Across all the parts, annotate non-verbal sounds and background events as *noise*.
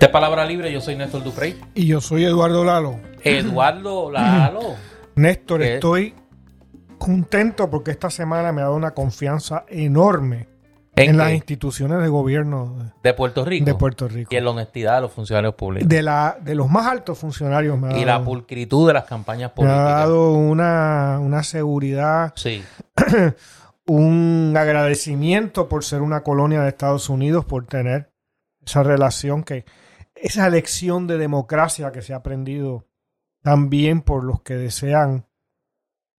Esta es Palabra Libre, yo soy Néstor Duprey. Y yo soy Eduardo Lalo. Eduardo *clears throat* Lalo. Néstor, ¿Qué? estoy contento porque esta semana me ha dado una confianza enorme en, ¿En las instituciones de gobierno De Puerto Rico. de Puerto Rico. Y en la honestidad de los funcionarios públicos. De, la, de los más altos funcionarios me ha y la pulcritud de las campañas me ha políticas. dado una, una seguridad, Sí, *clears throat* un agradecimiento por ser una colonia de Estados Unidos, por tener esa relación que, esa lección de democracia que se ha aprendido también por los que desean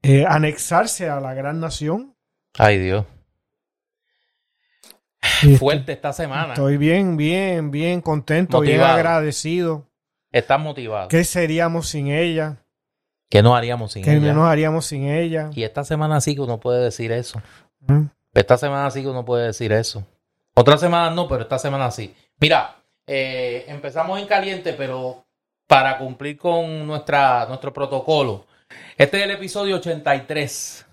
eh, anexarse a la gran nación. ay Dios. Y Fuerte esta semana. Estoy bien, bien, bien contento, bien Motivado. agradecido. Estás motivado. ¿Qué seríamos sin ella? ¿Qué no haríamos sin ¿Qué ella? nos haríamos sin ella? Y esta semana sí que uno puede decir eso. ¿Mm? Esta semana sí que uno puede decir eso. Otra semana no, pero esta semana sí. Mira, eh, empezamos en caliente, pero para cumplir con nuestra, nuestro protocolo. Este es el episodio 83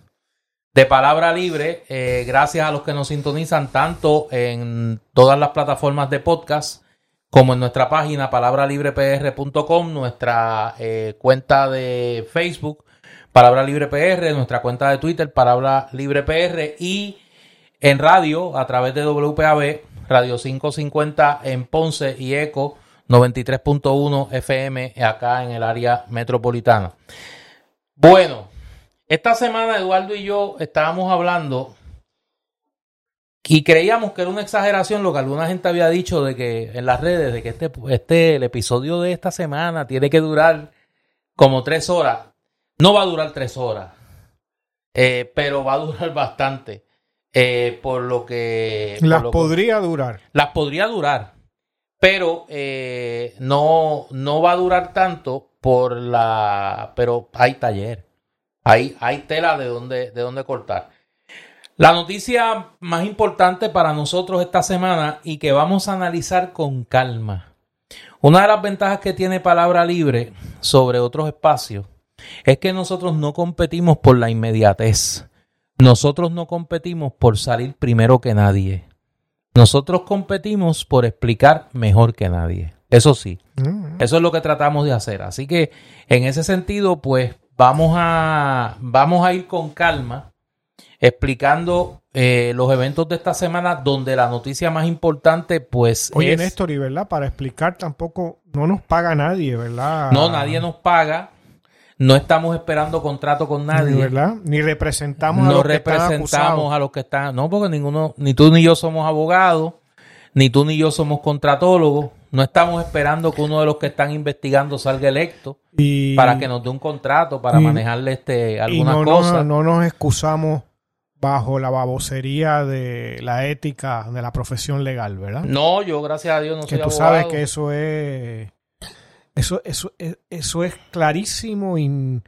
de Palabra Libre. Eh, gracias a los que nos sintonizan tanto en todas las plataformas de podcast como en nuestra página palabralibrepr.com, nuestra eh, cuenta de Facebook, Palabra Libre PR, nuestra cuenta de Twitter, Palabra Libre PR y en radio a través de WPAB, Radio 550 en Ponce y Eco 93.1 FM acá en el área metropolitana. Bueno, esta semana Eduardo y yo estábamos hablando y creíamos que era una exageración lo que alguna gente había dicho de que en las redes de que este, este el episodio de esta semana tiene que durar como tres horas. No va a durar tres horas, eh, pero va a durar *laughs* bastante. Eh, por lo que Las lo que- podría durar. las podría durar, pero eh, no, no va a durar tanto por la. Pero hay taller, hay, hay tela de donde, de donde cortar. La noticia más importante para nosotros esta semana y que vamos a analizar con calma. Una de las ventajas que tiene Palabra Libre sobre otros espacios es que nosotros no competimos por la inmediatez. Nosotros no competimos por salir primero que nadie. Nosotros competimos por explicar mejor que nadie. Eso sí, Mm. eso es lo que tratamos de hacer. Así que en ese sentido, pues vamos a, vamos a ir con calma explicando eh, los eventos de esta semana donde la noticia más importante pues Oye, es... Néstor, y verdad, para explicar tampoco, no nos paga nadie, ¿verdad? No, nadie nos paga. No estamos esperando contrato con nadie. ¿verdad? Ni representamos a no los que están representamos acusados. a los que están. No, porque ninguno, ni tú ni yo somos abogados, ni tú ni yo somos contratólogos. No estamos esperando que uno de los que están investigando salga electo Y, para que nos dé un contrato para y- manejarle este y algunas no, no nos excusamos bajo la babosería de la ética de la profesión legal, ¿verdad? No, yo gracias a Dios no que soy tú abogado. sabes que eso es eso eso es- eso es clarísimo y,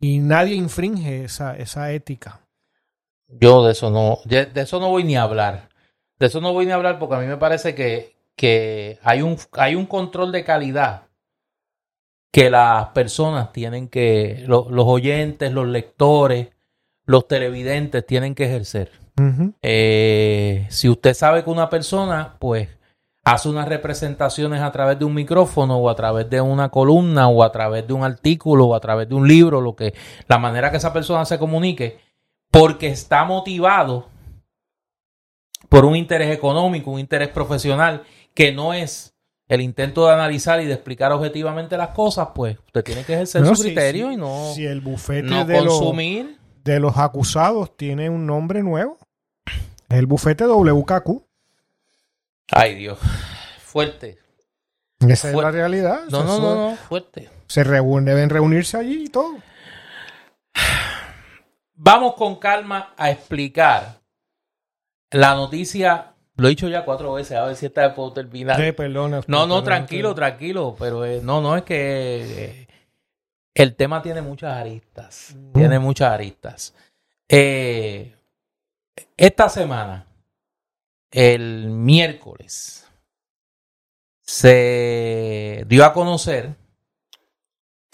y nadie infringe esa, esa ética Yo de eso no, de, eso no voy ni a hablar. De eso no voy ni a hablar porque a mí me parece que, que hay un hay un control de calidad que las personas tienen que, lo- los oyentes, los lectores, los televidentes tienen que ejercer. Eh, si usted sabe que una persona, pues, hace unas representaciones a través de un micrófono o a través de una columna o a través de un artículo o a través de un libro, lo que, la manera que esa persona se comunique, porque está motivado por un interés económico, un interés profesional, que no es el intento de analizar y de explicar objetivamente las cosas, pues usted tiene que ejercer No, su si- criterio si- y no, si el bufete no de, los, consumir. de los acusados tiene un nombre nuevo es el bufete WKQ Ay Dios, fuerte. esa es la realidad No, no, no, no, fuerte. se reúnen, deben reunirse allí y todo Vamos con calma a explicar la noticia. Lo he dicho ya cuatro veces, a ver si esta vez puedo terminar. Sí, perdona, No, no, tranquilo, tranquilo, pero eh, no, no es que eh, el tema tiene muchas aristas, Mm. tiene muchas aristas. Eh, esta semana, el miércoles, se dio a conocer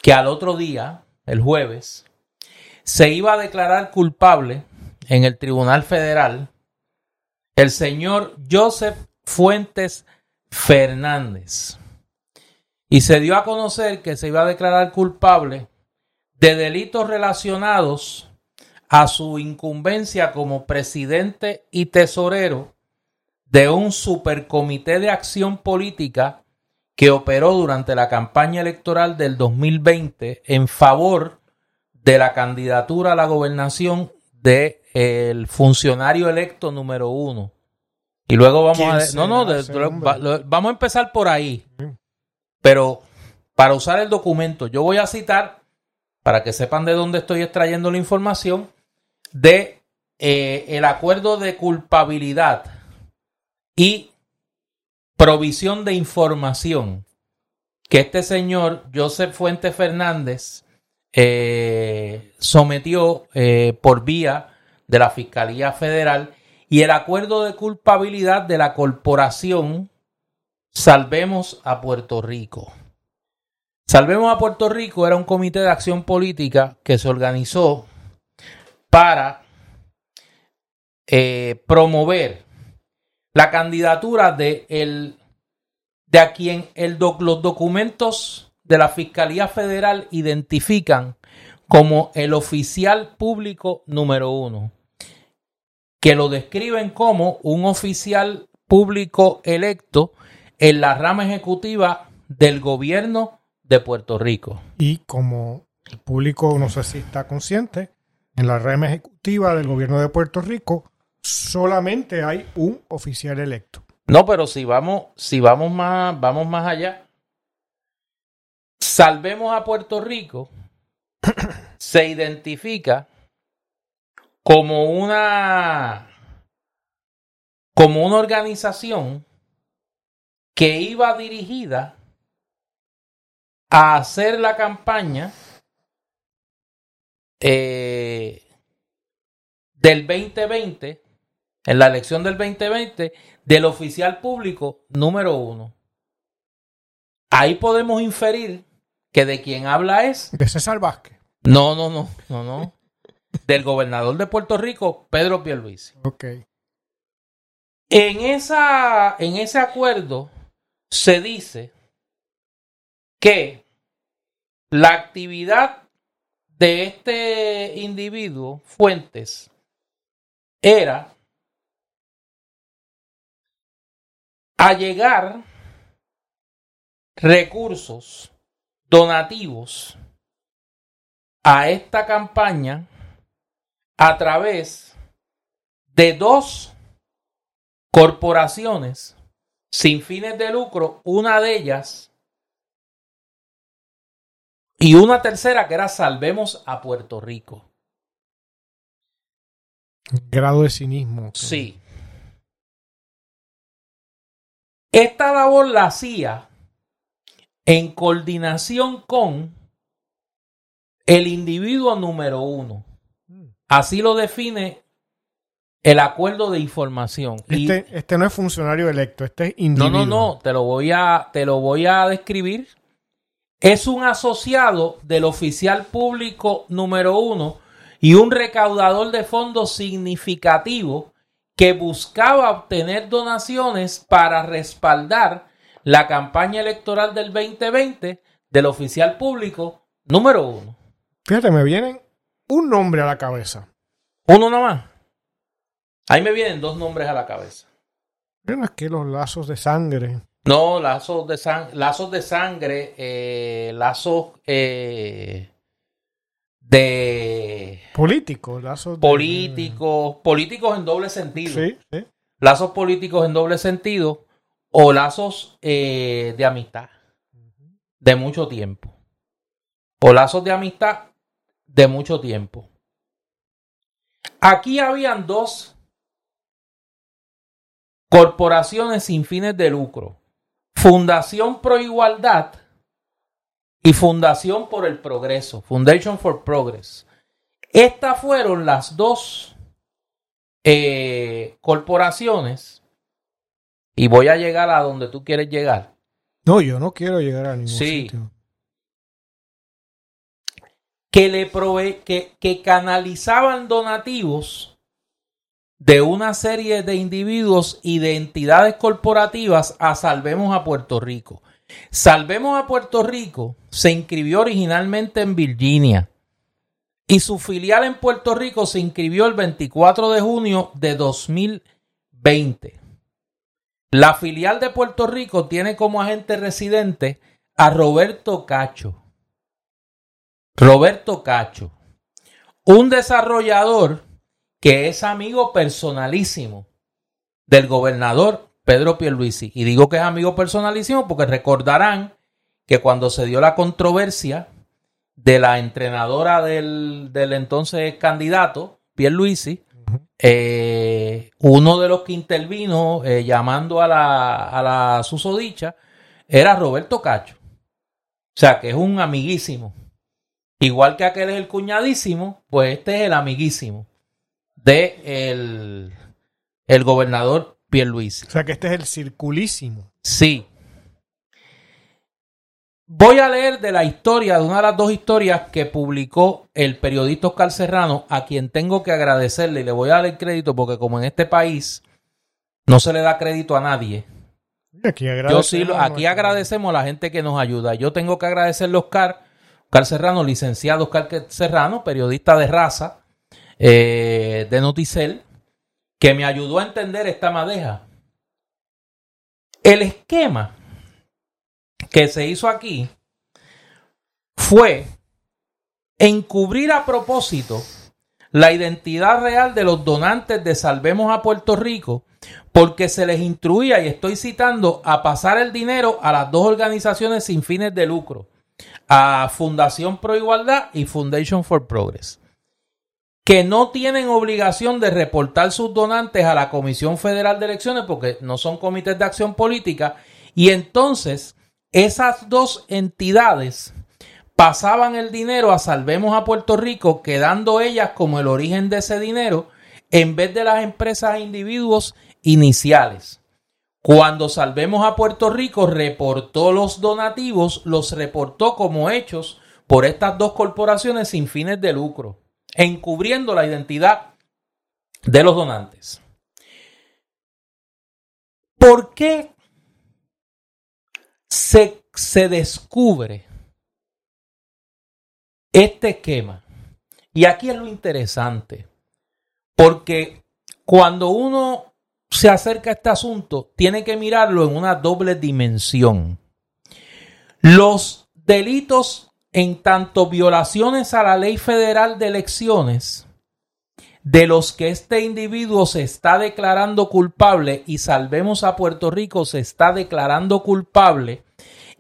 que al otro día, el jueves, se iba a declarar culpable en el Tribunal Federal el señor Joseph Fuentes Fernández. y se dio a conocer que se iba a declarar culpable de delitos relacionados a su incumbencia como presidente y tesorero de un supercomité de acción política que operó durante la campaña electoral del 2020 en favor de la candidatura a la gobernación del el funcionario electo número uno. Y luego vamos a... No, no, vamos a empezar por ahí. Pero para usar el documento, yo voy a citar, para que sepan de dónde estoy extrayendo la información, de eh, el acuerdo de culpabilidad y provisión de información que este señor Joseph Fuente Fernández eh, sometió eh, por vía de la Fiscalía Federal y el acuerdo de culpabilidad de la corporación Salvemos a Puerto Rico. Salvemos a Puerto Rico era un comité de acción política que se organizó para eh, promover la candidatura de, el, de a quien el los documentos de la Fiscalía Federal identifican como el oficial público número uno, que lo describen como un oficial público electo en la rama ejecutiva del gobierno de Puerto Rico. Y como el público no sé si está consciente, en la rama ejecutiva del gobierno de Puerto Rico solamente hay un oficial electo. No, pero si vamos, si vamos más, vamos más allá. Salvemos a Puerto Rico. *coughs* se identifica como una como una organización que iba dirigida a hacer la campaña eh, del 2020, en la elección del 2020, del oficial público número uno. Ahí podemos inferir que de quien habla es... De César Vázquez. No, no, no, no, no. del gobernador de Puerto Rico, Pedro Pierluisi. Ok. En, esa, en ese acuerdo se dice que la actividad de este individuo, Fuentes, era allegar recursos donativos a esta campaña a través de dos corporaciones sin fines de lucro, una de ellas y una tercera que era Salvemos a Puerto Rico. Grado de cinismo. Sí. Esta labor la hacía en coordinación con el individuo número uno. Así lo define el acuerdo de información. Este, este no es funcionario electo, este es individuo. No, no, no, te lo voy a, te lo voy a describir es un asociado del oficial público número uno y un recaudador de fondos significativo que buscaba obtener donaciones para respaldar la campaña electoral del 2020 del oficial público número uno. Fíjate, me vienen un nombre a la cabeza. ¿Uno nomás? Ahí me vienen dos nombres a la cabeza. Es que los lazos de sangre. No, lazos de, lazos de sangre, eh, lazos eh, de... Políticos, lazos Políticos, políticos en doble sentido. Sí, sí. Lazos políticos en doble sentido o lazos eh, de amistad de mucho tiempo. O lazos de amistad de mucho tiempo. Aquí habían dos corporaciones sin fines de lucro Fundación Pro Igualdad y Fundación por el Progreso, Foundation for Progress. Estas fueron las dos eh, corporaciones y voy a llegar a donde tú quieres llegar. No, yo no quiero llegar a ningún sí. sitio. Que le prove que, que canalizaban donativos de una serie de individuos y de entidades corporativas a Salvemos a Puerto Rico. Salvemos a Puerto Rico se inscribió originalmente en Virginia y su filial en Puerto Rico se inscribió el 24 de junio de 2020. La filial de Puerto Rico tiene como agente residente a Roberto Cacho. Roberto Cacho, un desarrollador que es amigo personalísimo del gobernador Pedro Pierluisi. Y digo que es amigo personalísimo porque recordarán que cuando se dio la controversia de la entrenadora del, entonces candidato, Pierluisi, eh, uno de los que intervino eh, llamando a la, a la susodicha era Roberto Cacho. O sea, que es un amiguísimo. Igual que aquel es el cuñadísimo, pues este es el amiguísimo de el, el gobernador Pierluisi. O sea que este es el circulísimo. Sí. Voy a leer de la historia, de una de las dos historias que publicó el periodista Oscar Serrano, a quien tengo que agradecerle y le voy a dar el crédito porque como en este país no se le da crédito a nadie. Aquí Yo sí, aquí agradecemos a la gente que nos ayuda. Yo tengo que agradecerle a Oscar, Oscar Serrano, licenciado Oscar Serrano, periodista de raza eh, de Noticel, que me ayudó a entender esta madeja. El esquema que se hizo aquí fue encubrir a propósito la identidad real de los donantes de Salvemos a Puerto Rico porque se les instruía, y estoy citando, a pasar el dinero a las dos organizaciones sin fines de lucro, a Fundación Pro Igualdad y Foundation for Progress que no tienen obligación de reportar sus donantes a la Comisión Federal de Elecciones porque no son comités de acción política y entonces esas dos entidades pasaban el dinero a Salvemos a Puerto Rico, quedando ellas como el origen de ese dinero en vez de las empresas e individuos iniciales. Cuando Salvemos a Puerto Rico reportó los donativos, los reportó como hechos por estas dos corporaciones sin fines de lucro encubriendo la identidad de los donantes. ¿Por qué se, se descubre este esquema? Y aquí es lo interesante, porque cuando uno se acerca a este asunto, tiene que mirarlo en una doble dimensión. Los delitos en tanto violaciones a la ley federal de elecciones de los que este individuo se está declarando culpable y salvemos a Puerto Rico se está declarando culpable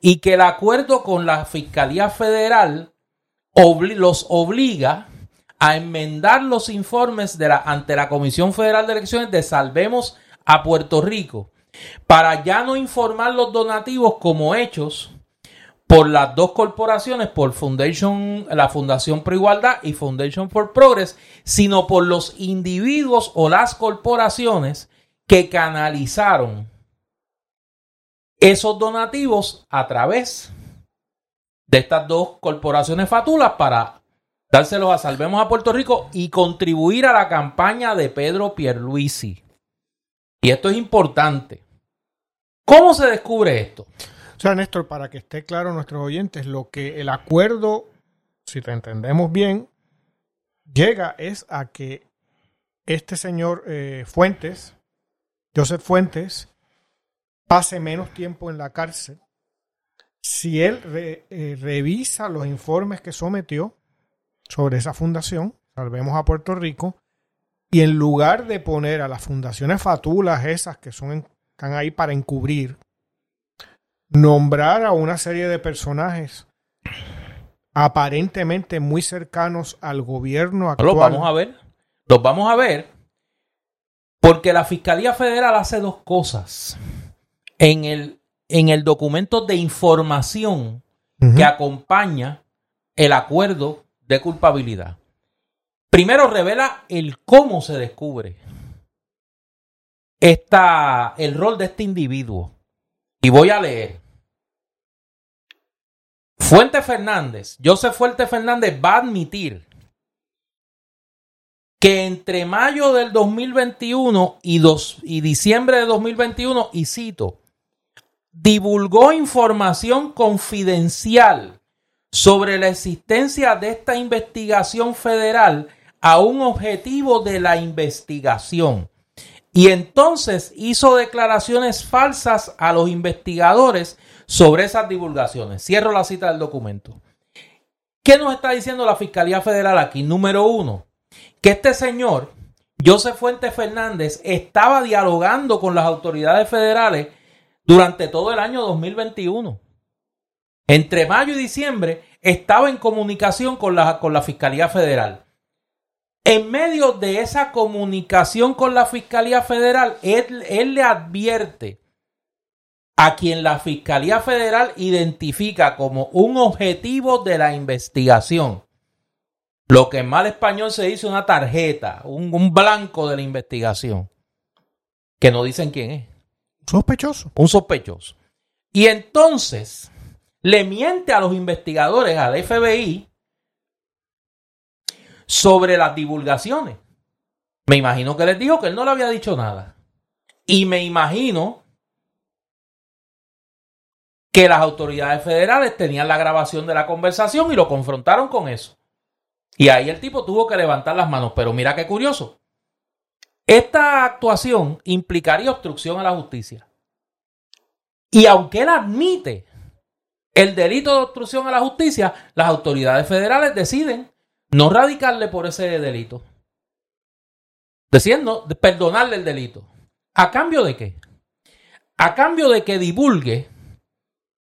y que el acuerdo con la Fiscalía Federal los obliga a enmendar los informes ante la Comisión Federal de Elecciones de Salvemos a Puerto Rico para ya no informar los donativos como hechos por las dos corporaciones, por Foundation, la Fundación Pro Igualdad y Foundation for Progress, sino por los individuos o las corporaciones que canalizaron esos donativos a través de estas dos corporaciones fatulas para dárselos a Salvemos a Puerto Rico y contribuir a la campaña de Pedro Pierluisi. Y esto es importante. ¿Cómo se descubre esto? O sea, Néstor, para que esté claro nuestros oyentes, lo que el acuerdo, si te entendemos bien, llega es a que este señor eh, Fuentes, Joseph Fuentes, pase menos tiempo en la cárcel. Si él eh, revisa los informes que sometió sobre esa fundación, salvemos a Puerto Rico, y en lugar de poner a las fundaciones fatulas esas que son están ahí para encubrir, nombrar a una serie de personajes aparentemente muy cercanos al gobierno actual. Los vamos a ver. Los vamos a ver. Porque la Fiscalía Federal hace dos cosas. En el, en el documento de información que acompaña el acuerdo de culpabilidad. Primero revela el cómo se descubre esta, el rol de este individuo. Y voy a leer. Fuente Fernández, Joseph Fuente Fernández va a admitir que entre mayo del 2021 y, y diciembre de 2021, y cito, divulgó información confidencial sobre la existencia de esta investigación federal a un objetivo de la investigación. Y entonces hizo declaraciones falsas a los investigadores sobre esas divulgaciones. Cierro la cita del documento. ¿Qué nos está diciendo la Fiscalía Federal aquí? Número uno, que este señor, José Fuentes Fernández, estaba dialogando con las autoridades federales durante todo el año 2021. Entre mayo y diciembre estaba en comunicación con la, con la Fiscalía Federal. En medio de esa comunicación con la Fiscalía Federal, él, él le advierte a quien la Fiscalía Federal identifica como un objetivo de la investigación. Lo que en mal español se dice una tarjeta, un, un blanco de la investigación. Que no dicen quién es. Sospechoso. Un sospechoso. Y entonces le miente a los investigadores, al FBI, sobre las divulgaciones. Me imagino que les dijo que él no le había dicho nada. Y me imagino que las autoridades federales tenían la grabación de la conversación y lo confrontaron con eso. Y ahí el tipo tuvo que levantar las manos. Pero mira qué curioso. Esta actuación implicaría obstrucción a la justicia. Y aunque él admite el delito de obstrucción a la justicia, las autoridades federales deciden no radicarle por ese delito. Diciendo, perdonarle el delito. ¿A cambio de qué? A cambio de que divulgue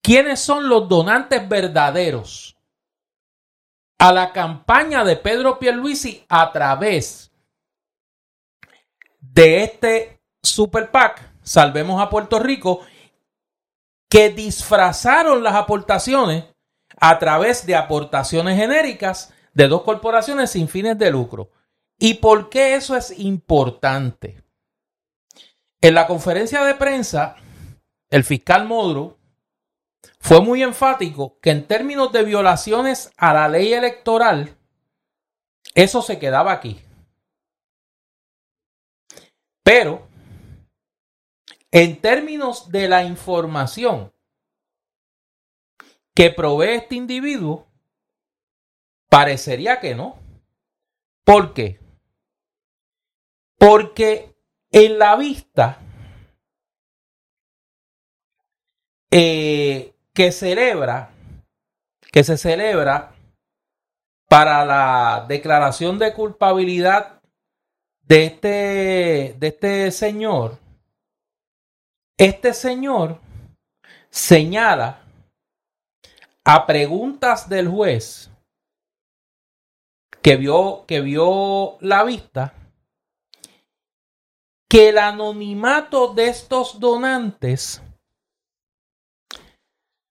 quiénes son los donantes verdaderos a la campaña de Pedro Pierluisi a través de este Super PAC, Salvemos a Puerto Rico, que disfrazaron las aportaciones a través de aportaciones genéricas de dos corporaciones sin fines de lucro. ¿Y por qué eso es importante? En la conferencia de prensa, el fiscal Modro fue muy enfático que en términos de violaciones a la ley electoral, eso se quedaba aquí. Pero, en términos de la información que provee este individuo, parecería que no. ¿Por qué? Porque en la vista eh, que celebra, que se celebra para la declaración de culpabilidad de este, de este señor, este señor señala a preguntas del juez que vio, que vio la vista que el anonimato de estos donantes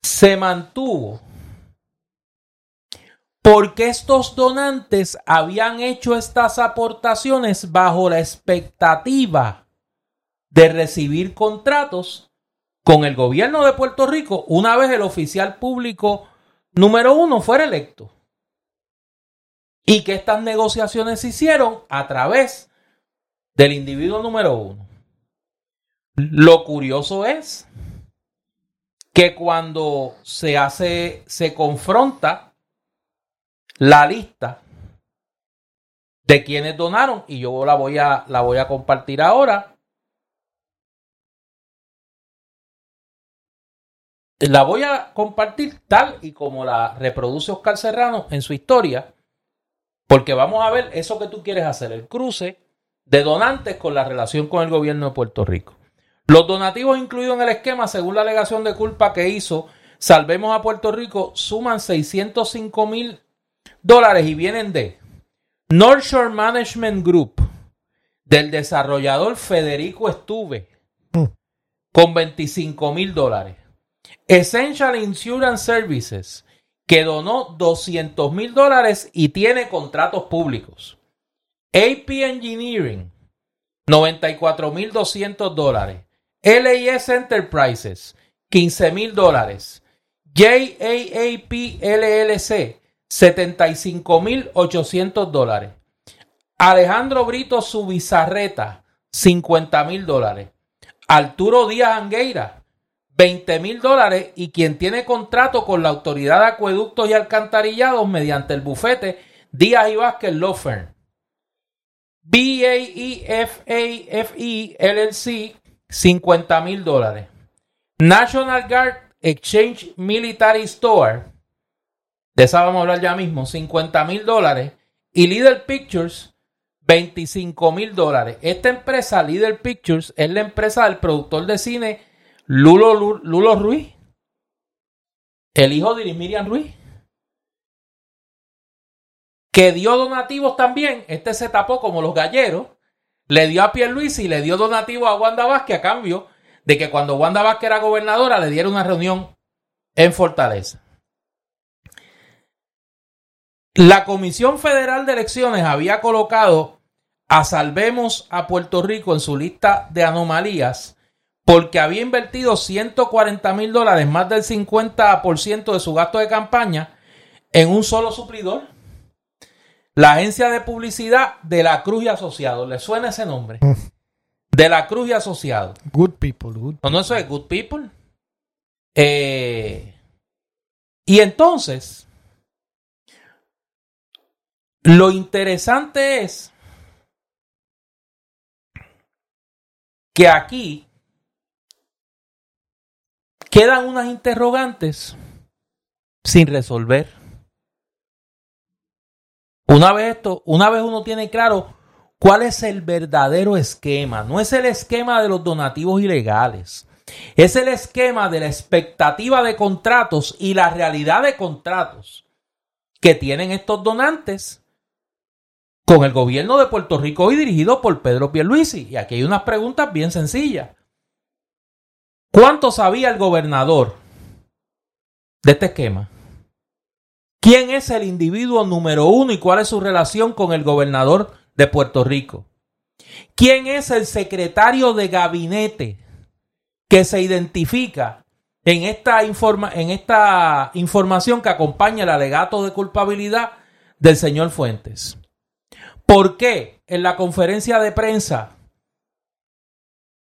se mantuvo porque estos donantes habían hecho estas aportaciones bajo la expectativa de recibir contratos con el gobierno de Puerto Rico una vez el oficial público número uno fuera electo. Y que estas negociaciones se hicieron a través del individuo número uno. Lo curioso es que cuando se hace, se confronta la lista de quienes donaron, y yo la voy a, la voy a compartir ahora. La voy a compartir tal y como la reproduce Oscar Serrano en su historia, porque vamos a ver eso que tú quieres hacer, el cruce de donantes con la relación con el gobierno de Puerto Rico. Los donativos incluidos en el esquema, según la alegación de culpa que hizo Salvemos a Puerto Rico, suman 605 mil dólares y vienen de North Shore Management Group, del desarrollador Federico Estuve, con 25 mil dólares. Essential Insurance Services, que donó 200 mil dólares y tiene contratos públicos. AP Engineering, 94 mil 200 dólares. LIS Enterprises, 15 mil dólares. JAAP LLC, 75 mil 800 dólares. Alejandro Brito Subizarreta, 50 mil dólares. Arturo Díaz Angueira, 20 mil dólares y quien tiene contrato con la Autoridad de Acueductos y Alcantarillados mediante el bufete Díaz y Vázquez Law Firm. BAEFAFE LLC 50 mil dólares. National Guard Exchange Military Store, de esa vamos a hablar ya mismo, 50 mil dólares. Y Leader Pictures, 25 mil dólares. Esta empresa, Leader Pictures, es la empresa del productor de cine Lulo, Lulo Ruiz, el hijo de Miriam Ruiz, que dio donativos también. Este se tapó como los galleros, le dio a Luis y le dio donativos a Wanda Vázquez a cambio de que cuando Wanda Vázquez era gobernadora le diera una reunión en Fortaleza. La Comisión Federal de Elecciones había colocado a Salvemos a Puerto Rico en su lista de anomalías porque había invertido 140 mil dólares, más del 50% de su gasto de campaña, en un solo suplidor. La agencia de publicidad de la Cruz y Asociados. ¿Le suena ese nombre? Mm. De la Cruz y Asociados. Good people. Good No, no, eso es good people. Eh, y entonces, lo interesante es que aquí quedan unas interrogantes sin resolver. Una vez esto, una vez uno tiene claro cuál es el verdadero esquema, no es el esquema de los donativos ilegales. Es el esquema de la expectativa de contratos y la realidad de contratos que tienen estos donantes con el gobierno de Puerto Rico y dirigido por Pedro Pierluisi. Y aquí hay unas preguntas bien sencillas. ¿Cuánto sabía el gobernador de este esquema? ¿Quién es el individuo número uno y cuál es su relación con el gobernador de Puerto Rico? ¿Quién es el secretario de gabinete que se identifica en esta, en esta información que acompaña el alegato de culpabilidad del señor Fuentes? ¿Por qué en la conferencia de prensa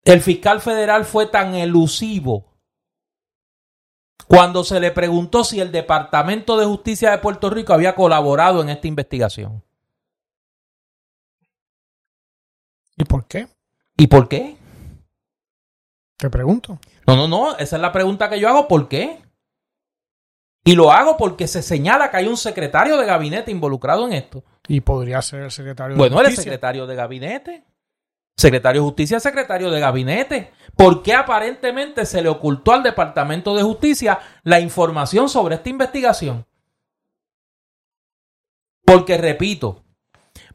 el fiscal federal fue tan elusivo cuando se le preguntó si el Departamento de Justicia de Puerto Rico había colaborado en esta investigación? ¿Y por qué? ¿Y por qué? Te pregunto. No, no, no, esa es la pregunta que yo hago, ¿por qué? Y lo hago porque se señala que hay un secretario de gabinete involucrado en esto. Y podría ser el secretario de Bueno, es secretario de gabinete. Secretario de Justicia, secretario de gabinete. ¿Por qué aparentemente se le ocultó al Departamento de Justicia la información sobre esta investigación? Porque, repito,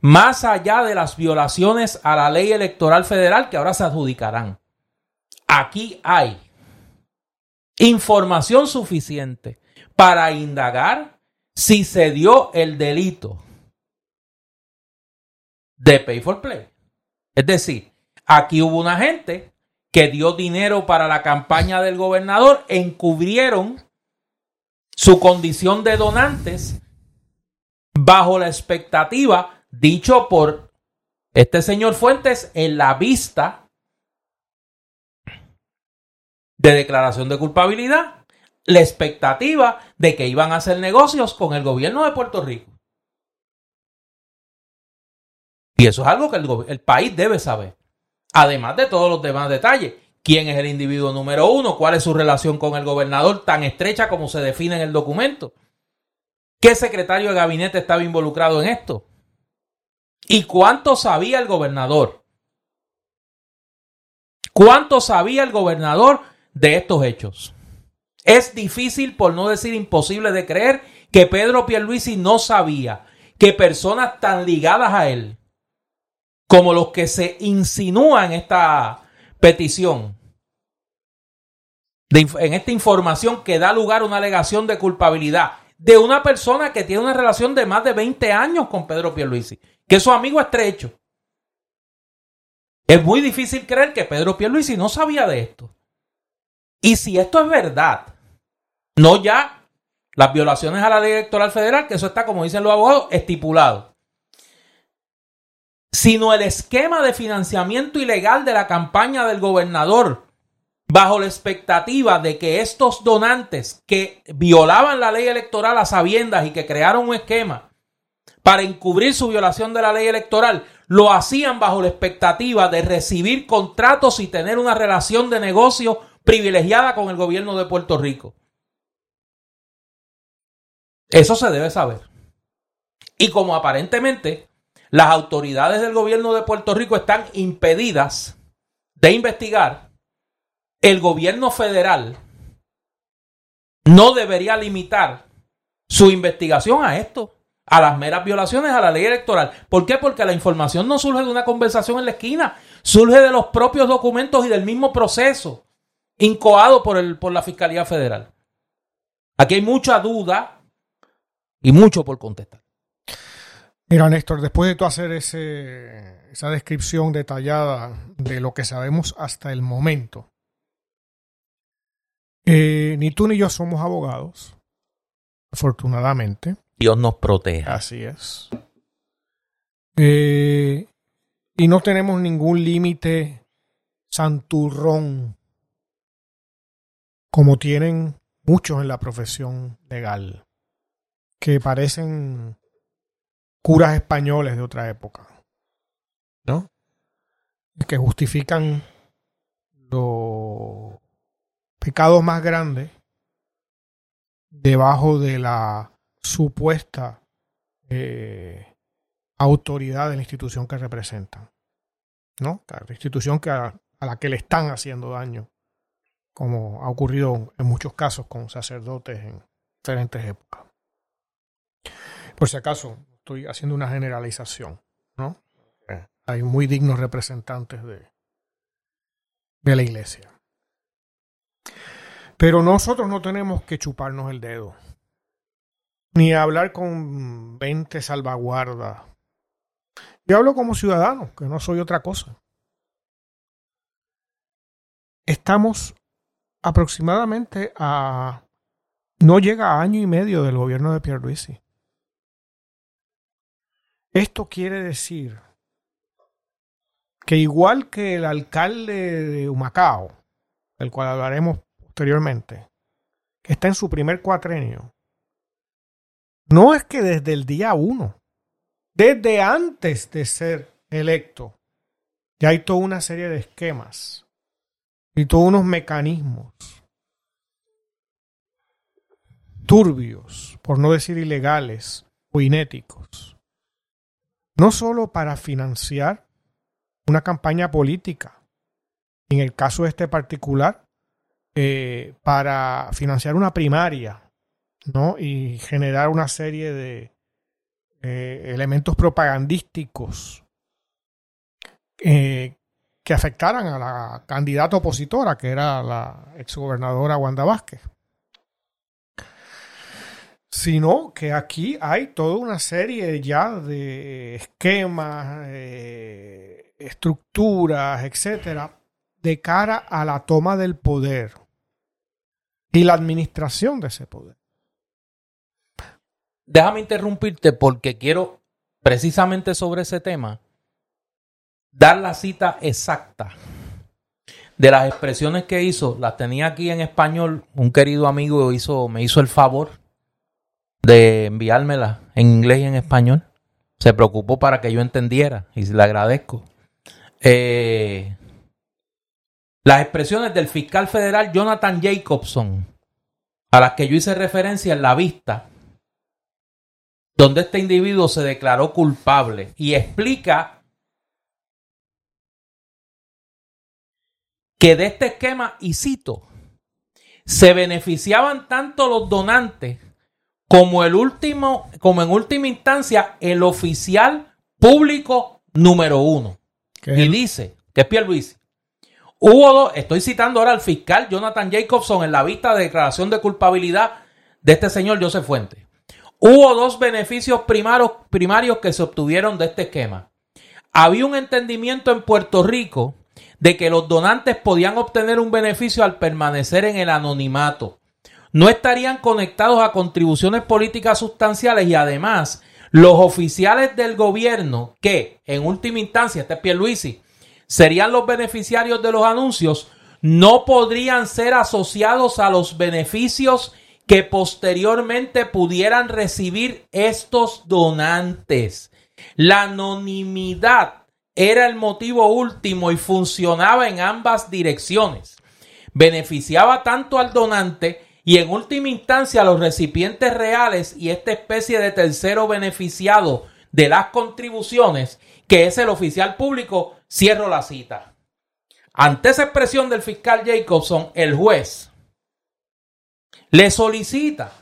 más allá de las violaciones a la ley electoral federal que ahora se adjudicarán, aquí hay información suficiente para indagar si se dio el delito de Pay for Play. Es decir, aquí hubo una gente que dio dinero para la campaña del gobernador, encubrieron su condición de donantes bajo la expectativa, dicho por este señor Fuentes, en la vista de declaración de culpabilidad, la expectativa de que iban a hacer negocios con el gobierno de Puerto Rico. Y eso es algo que el, país debe saber. Además de todos los demás detalles. ¿Quién es el individuo número uno? ¿Cuál es su relación con el gobernador tan estrecha como se define en el documento? ¿Qué secretario de gabinete estaba involucrado en esto? ¿Y cuánto sabía el gobernador? ¿Cuánto sabía el gobernador de estos hechos? Es difícil, por no decir imposible de creer, que Pedro Pierluisi no sabía que personas tan ligadas a él como los que se insinúan en esta petición, en esta información que da lugar a una alegación de culpabilidad de una persona que tiene una relación de más de 20 años con Pedro Pierluisi, que es su amigo estrecho. Es muy difícil creer que Pedro Pierluisi no sabía de esto. Y si esto es verdad, no ya las violaciones a la ley electoral federal, que eso está, como dicen los abogados, estipulado sino el esquema de financiamiento ilegal de la campaña del gobernador bajo la expectativa de que estos donantes que violaban la ley electoral a sabiendas y que crearon un esquema para encubrir su violación de la ley electoral, lo hacían bajo la expectativa de recibir contratos y tener una relación de negocio privilegiada con el gobierno de Puerto Rico. Eso se debe saber. Y como aparentemente las autoridades del gobierno de Puerto Rico están impedidas de investigar, el gobierno federal no debería limitar su investigación a esto, a las meras violaciones a la ley electoral. ¿Por qué? Porque la información no surge de una conversación en la esquina, surge de los propios documentos y del mismo proceso incoado por, el, por la Fiscalía Federal. Aquí hay mucha duda y mucho por contestar. Mira, Néstor, después de tú hacer ese, esa descripción detallada de lo que sabemos hasta el momento, eh, ni tú ni yo somos abogados, afortunadamente. Dios nos protege. Así es. Eh, y no tenemos ningún límite santurrón como tienen muchos en la profesión legal, que parecen curas españoles de otra época, ¿no? Que justifican los pecados más grandes debajo de la supuesta eh, autoridad de la institución que representan, ¿no? La institución que a la que le están haciendo daño como ha ocurrido en muchos casos con sacerdotes en diferentes épocas. Por si acaso, estoy haciendo una generalización, ¿no? Hay muy dignos representantes de, de la iglesia. Pero nosotros no tenemos que chuparnos el dedo, ni hablar con 20 salvaguardas. Yo hablo como ciudadano, que no soy otra cosa. Estamos aproximadamente a no llega a año y medio del gobierno de Pierluisi. Esto quiere decir que igual que el alcalde de Humacao, del cual hablaremos posteriormente, que está en su primer cuatrenio, no es que desde el día uno, desde antes de ser electo, ya hay toda una serie de esquemas y todos unos mecanismos turbios, por no decir ilegales o inéticos, no solo para financiar una campaña política, en el caso de este particular, eh, para financiar una primaria, ¿no? Y generar una serie de eh, elementos propagandísticos eh, que afectaran a la candidata opositora, que era la exgobernadora Wanda Vázquez. Sino que aquí hay toda una serie ya de esquemas, eh, estructuras, etcétera, de cara a la toma del poder y la administración de ese poder. Déjame interrumpirte porque quiero precisamente sobre ese tema dar la cita exacta de las expresiones que hizo, las tenía aquí en español, un querido amigo hizo, me hizo el favor de enviármela en inglés y en español. Se preocupó para que yo entendiera y le agradezco. Eh, las expresiones del fiscal federal Jonathan Jacobson, a las que yo hice referencia en la vista, donde este individuo se declaró culpable y explica que de este esquema, y cito, se beneficiaban tanto los donantes como el último, como en última instancia, el oficial público número uno. Y dice, que es Pierre Luis. Hubo dos, estoy citando ahora al fiscal Jonathan Jacobson en la vista de declaración de culpabilidad de este señor Joseph Fuentes. Hubo dos beneficios primarios, primarios que se obtuvieron de este esquema. Había un entendimiento en Puerto Rico de que los donantes podían obtener un beneficio al permanecer en el anonimato. No estarían conectados a contribuciones políticas sustanciales y además los oficiales del gobierno que, en última instancia, este es Pierluisi, serían los beneficiarios de los anuncios, no podrían ser asociados a los beneficios que posteriormente pudieran recibir estos donantes. La anonimidad era el motivo último y funcionaba en ambas direcciones. Beneficiaba tanto al donante y en última instancia los recipientes reales y esta especie de tercero beneficiado de las contribuciones, que es el oficial público, cierro la cita. Ante esa expresión del fiscal Jacobson, el juez le solicita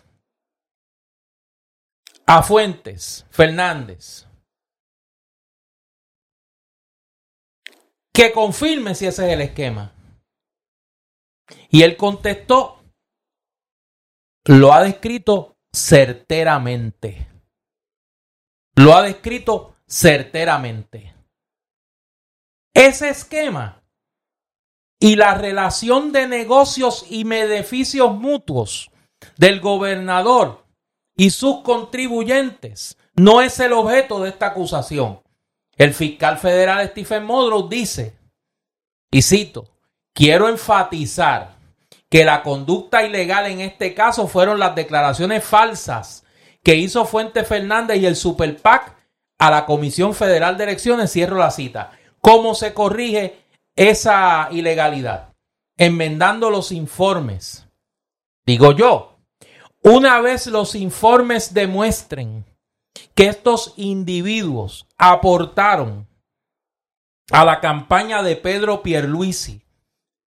a Fuentes Fernández que confirme si ese es el esquema. Y él contestó, lo ha descrito certeramente. Lo ha descrito certeramente. Ese esquema y la relación de negocios y beneficios mutuos del gobernador y sus contribuyentes no es el objeto de esta acusación. El fiscal federal Stephen Modrow dice, y cito, quiero enfatizar que la conducta ilegal en este caso fueron las declaraciones falsas que hizo Fuente Fernández y el Super PAC a la Comisión Federal de Elecciones. Cierro la cita. ¿Cómo se corrige esa ilegalidad? Enmendando los informes. Digo yo, una vez los informes demuestren que estos individuos aportaron a la campaña de Pedro Pierluisi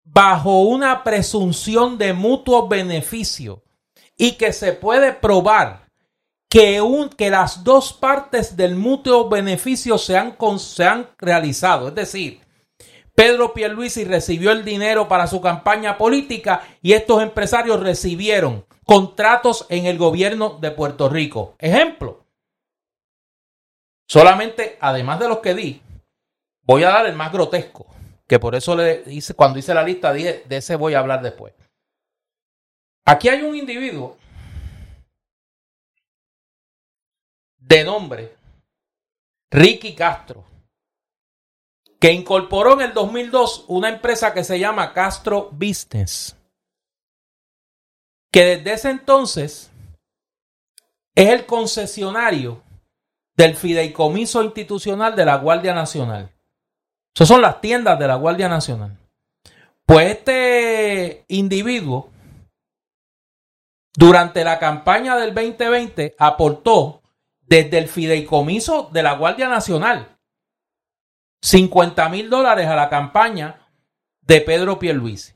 bajo una presunción de mutuo beneficio y que se puede probar que, un, que las dos partes del mutuo beneficio se han, se han realizado. Es decir, Pedro Pierluisi recibió el dinero para su campaña política y estos empresarios recibieron contratos en el gobierno de Puerto Rico. Ejemplo. Solamente, además de los que di, voy a dar el más grotesco que por eso le hice, cuando hice la lista de ese voy a hablar después. Aquí hay un individuo de nombre Ricky Castro, que incorporó en el 2002 una empresa que se llama Castro Business, que desde ese entonces es el concesionario del fideicomiso institucional de la Guardia Nacional. Esas son las tiendas de la Guardia Nacional. Pues este individuo, durante la campaña del 2020, aportó desde el fideicomiso de la Guardia Nacional 50 mil dólares a la campaña de Pedro Pierluisi.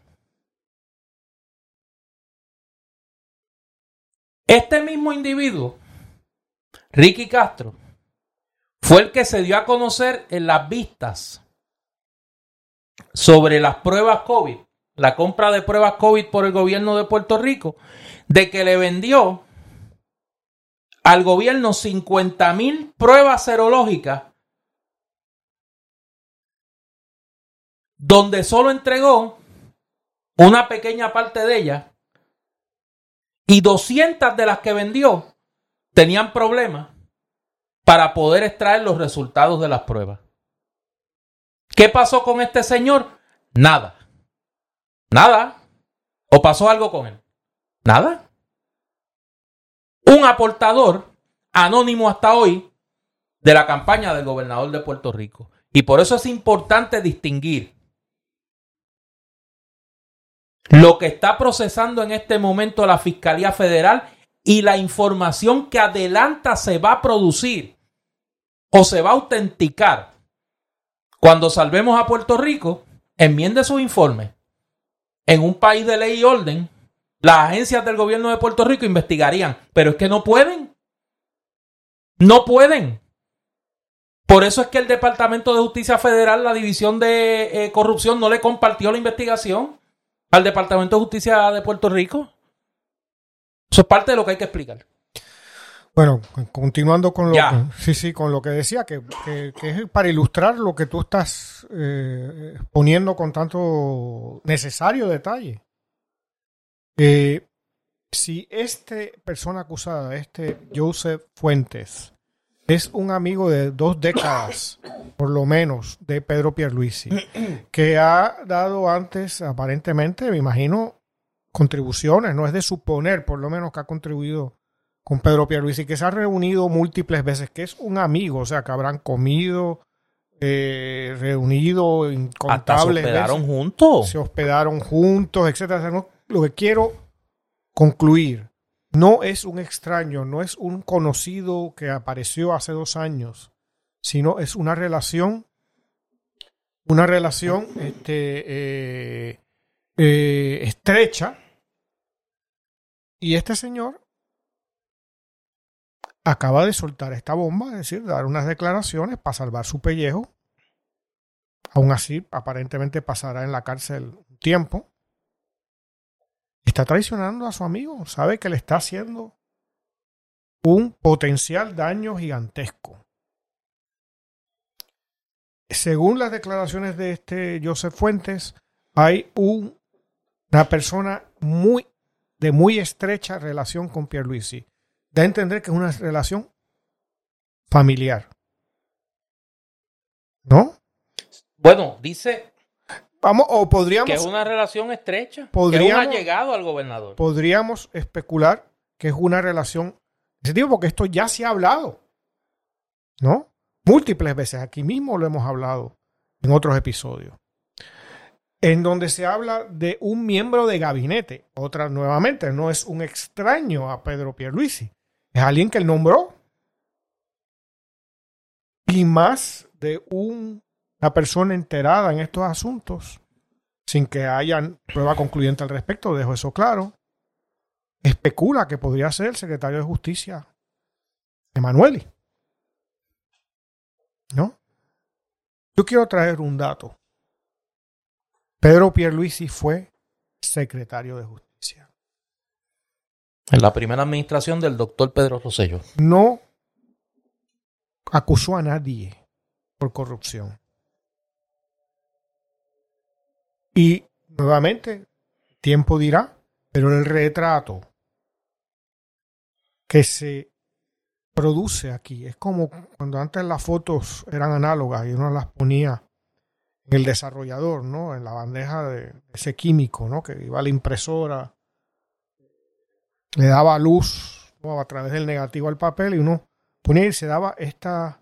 Este mismo individuo, Ricky Castro, fue el que se dio a conocer en las vistas sobre las pruebas COVID, la compra de pruebas COVID por el gobierno de Puerto Rico, de que le vendió al gobierno 50 mil pruebas serológicas, donde solo entregó una pequeña parte de ellas y 200 de las que vendió tenían problemas para poder extraer los resultados de las pruebas. ¿Qué pasó con este señor? Nada. Nada. ¿O pasó algo con él? Nada. Un aportador anónimo hasta hoy de la campaña del gobernador de Puerto Rico. Y por eso es importante distinguir lo que está procesando en este momento la Fiscalía Federal y la información que adelanta se va a producir o se va a autenticar cuando salvemos a Puerto Rico, enmiende su informe. En un país de ley y orden, las agencias del gobierno de Puerto Rico investigarían, pero es que no pueden. No pueden. Por eso es que el Departamento de Justicia Federal, la División de eh, Corrupción, no le compartió la investigación al Departamento de Justicia de Puerto Rico. Eso es parte de lo que hay que explicar. Bueno, continuando con lo, que, sí, sí, con lo que decía, que, es para ilustrar lo que tú estás eh, poniendo con tanto necesario detalle. si esta persona acusada, este Joseph Fuentes, es un amigo de dos décadas, por lo menos, de Pedro Pierluisi, *clears throat* que ha dado antes, aparentemente, me imagino, contribuciones, no es de suponer, por lo menos, que ha contribuido con Pedro Pierluisi, que se ha reunido múltiples veces, que es un amigo, o sea, que habrán comido, eh, reunido incontables se hospedaron veces. juntos. Se hospedaron juntos, etcétera. O sea, no- lo que quiero concluir no es un extraño, no es un conocido que apareció hace dos años, sino es una relación, una relación este, eh, eh, estrecha. Y este señor acaba de soltar esta bomba, es decir, dar unas declaraciones para salvar su pellejo. Aún así, aparentemente pasará en la cárcel un tiempo. Está traicionando a su amigo. Sabe que le está haciendo un potencial daño gigantesco. Según las declaraciones de este Joseph Fuentes, hay un- una persona muy de muy estrecha relación con Pierluisi. Da a entender que es una relación familiar. ¿No? Bueno, dice Vamos, o podríamos, que es una relación estrecha. Que Podríamos- allegado al gobernador. podríamos especular que es una relación ese tipo, porque esto ya se ha hablado. ¿No? Múltiples veces. Aquí mismo lo hemos hablado en otros episodios. En donde se habla de un miembro de gabinete. Otra, nuevamente, no es un extraño a Pedro Pierluisi. Es alguien que él nombró. Y más de un- una persona enterada en estos asuntos, sin que hayan prueba concluyente al respecto, dejo eso claro, especula que podría ser el secretario de Justicia, Emanueli. ¿No? Yo quiero traer un dato. Pedro Pierluisi fue secretario de Justicia. En la primera administración del doctor Pedro Rosselló. No acusó a nadie por corrupción. Y nuevamente, tiempo dirá, pero el retrato que se produce aquí es como cuando antes las fotos eran análogas y uno las ponía en el desarrollador, ¿no? En la bandeja de ese químico, ¿no? Que iba a la impresora, le daba luz a través del negativo al papel y uno ponía y se daba esta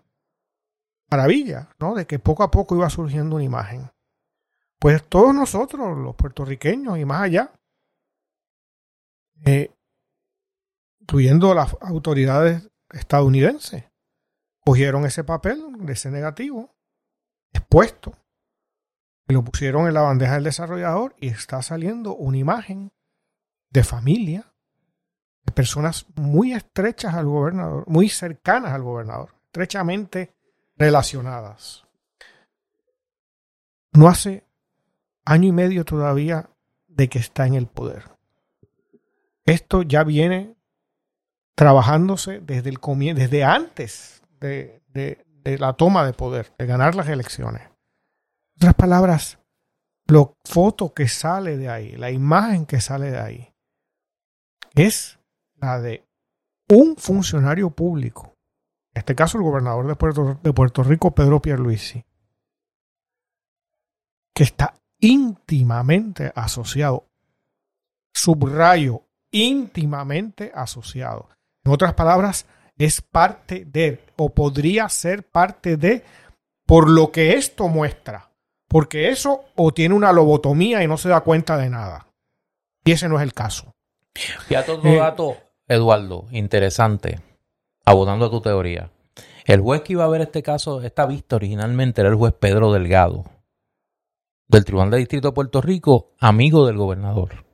maravilla, ¿no? De que poco a poco iba surgiendo una imagen. Pues todos nosotros, los puertorriqueños y más allá, eh, incluyendo las autoridades estadounidenses, cogieron ese papel ese negativo expuesto y lo pusieron en la bandeja del desarrollador y está saliendo una imagen de familia, personas muy estrechas al gobernador, muy cercanas al gobernador, estrechamente relacionadas. No hace año y medio todavía de que está en el poder. Esto ya viene trabajándose desde el comienzo, desde antes de, de, la toma de poder, de ganar las elecciones. En otras palabras, la foto que sale de ahí, la imagen que sale de ahí, es la de un funcionario público, en este caso el gobernador de Puerto, de Puerto Rico, Pedro Pierluisi, que está íntimamente asociado, subrayo, íntimamente asociado. En otras palabras, es parte de, o podría ser parte de, por lo que esto muestra. Porque eso o tiene una lobotomía y no se da cuenta de nada. Y ese no es el caso. Fíjate otro Eh, dato, Eduardo, interesante, abonando a tu teoría. El juez que iba a ver este caso, esta vista originalmente era el juez Pedro Delgado, del Tribunal de Distrito de Puerto Rico, amigo del gobernador.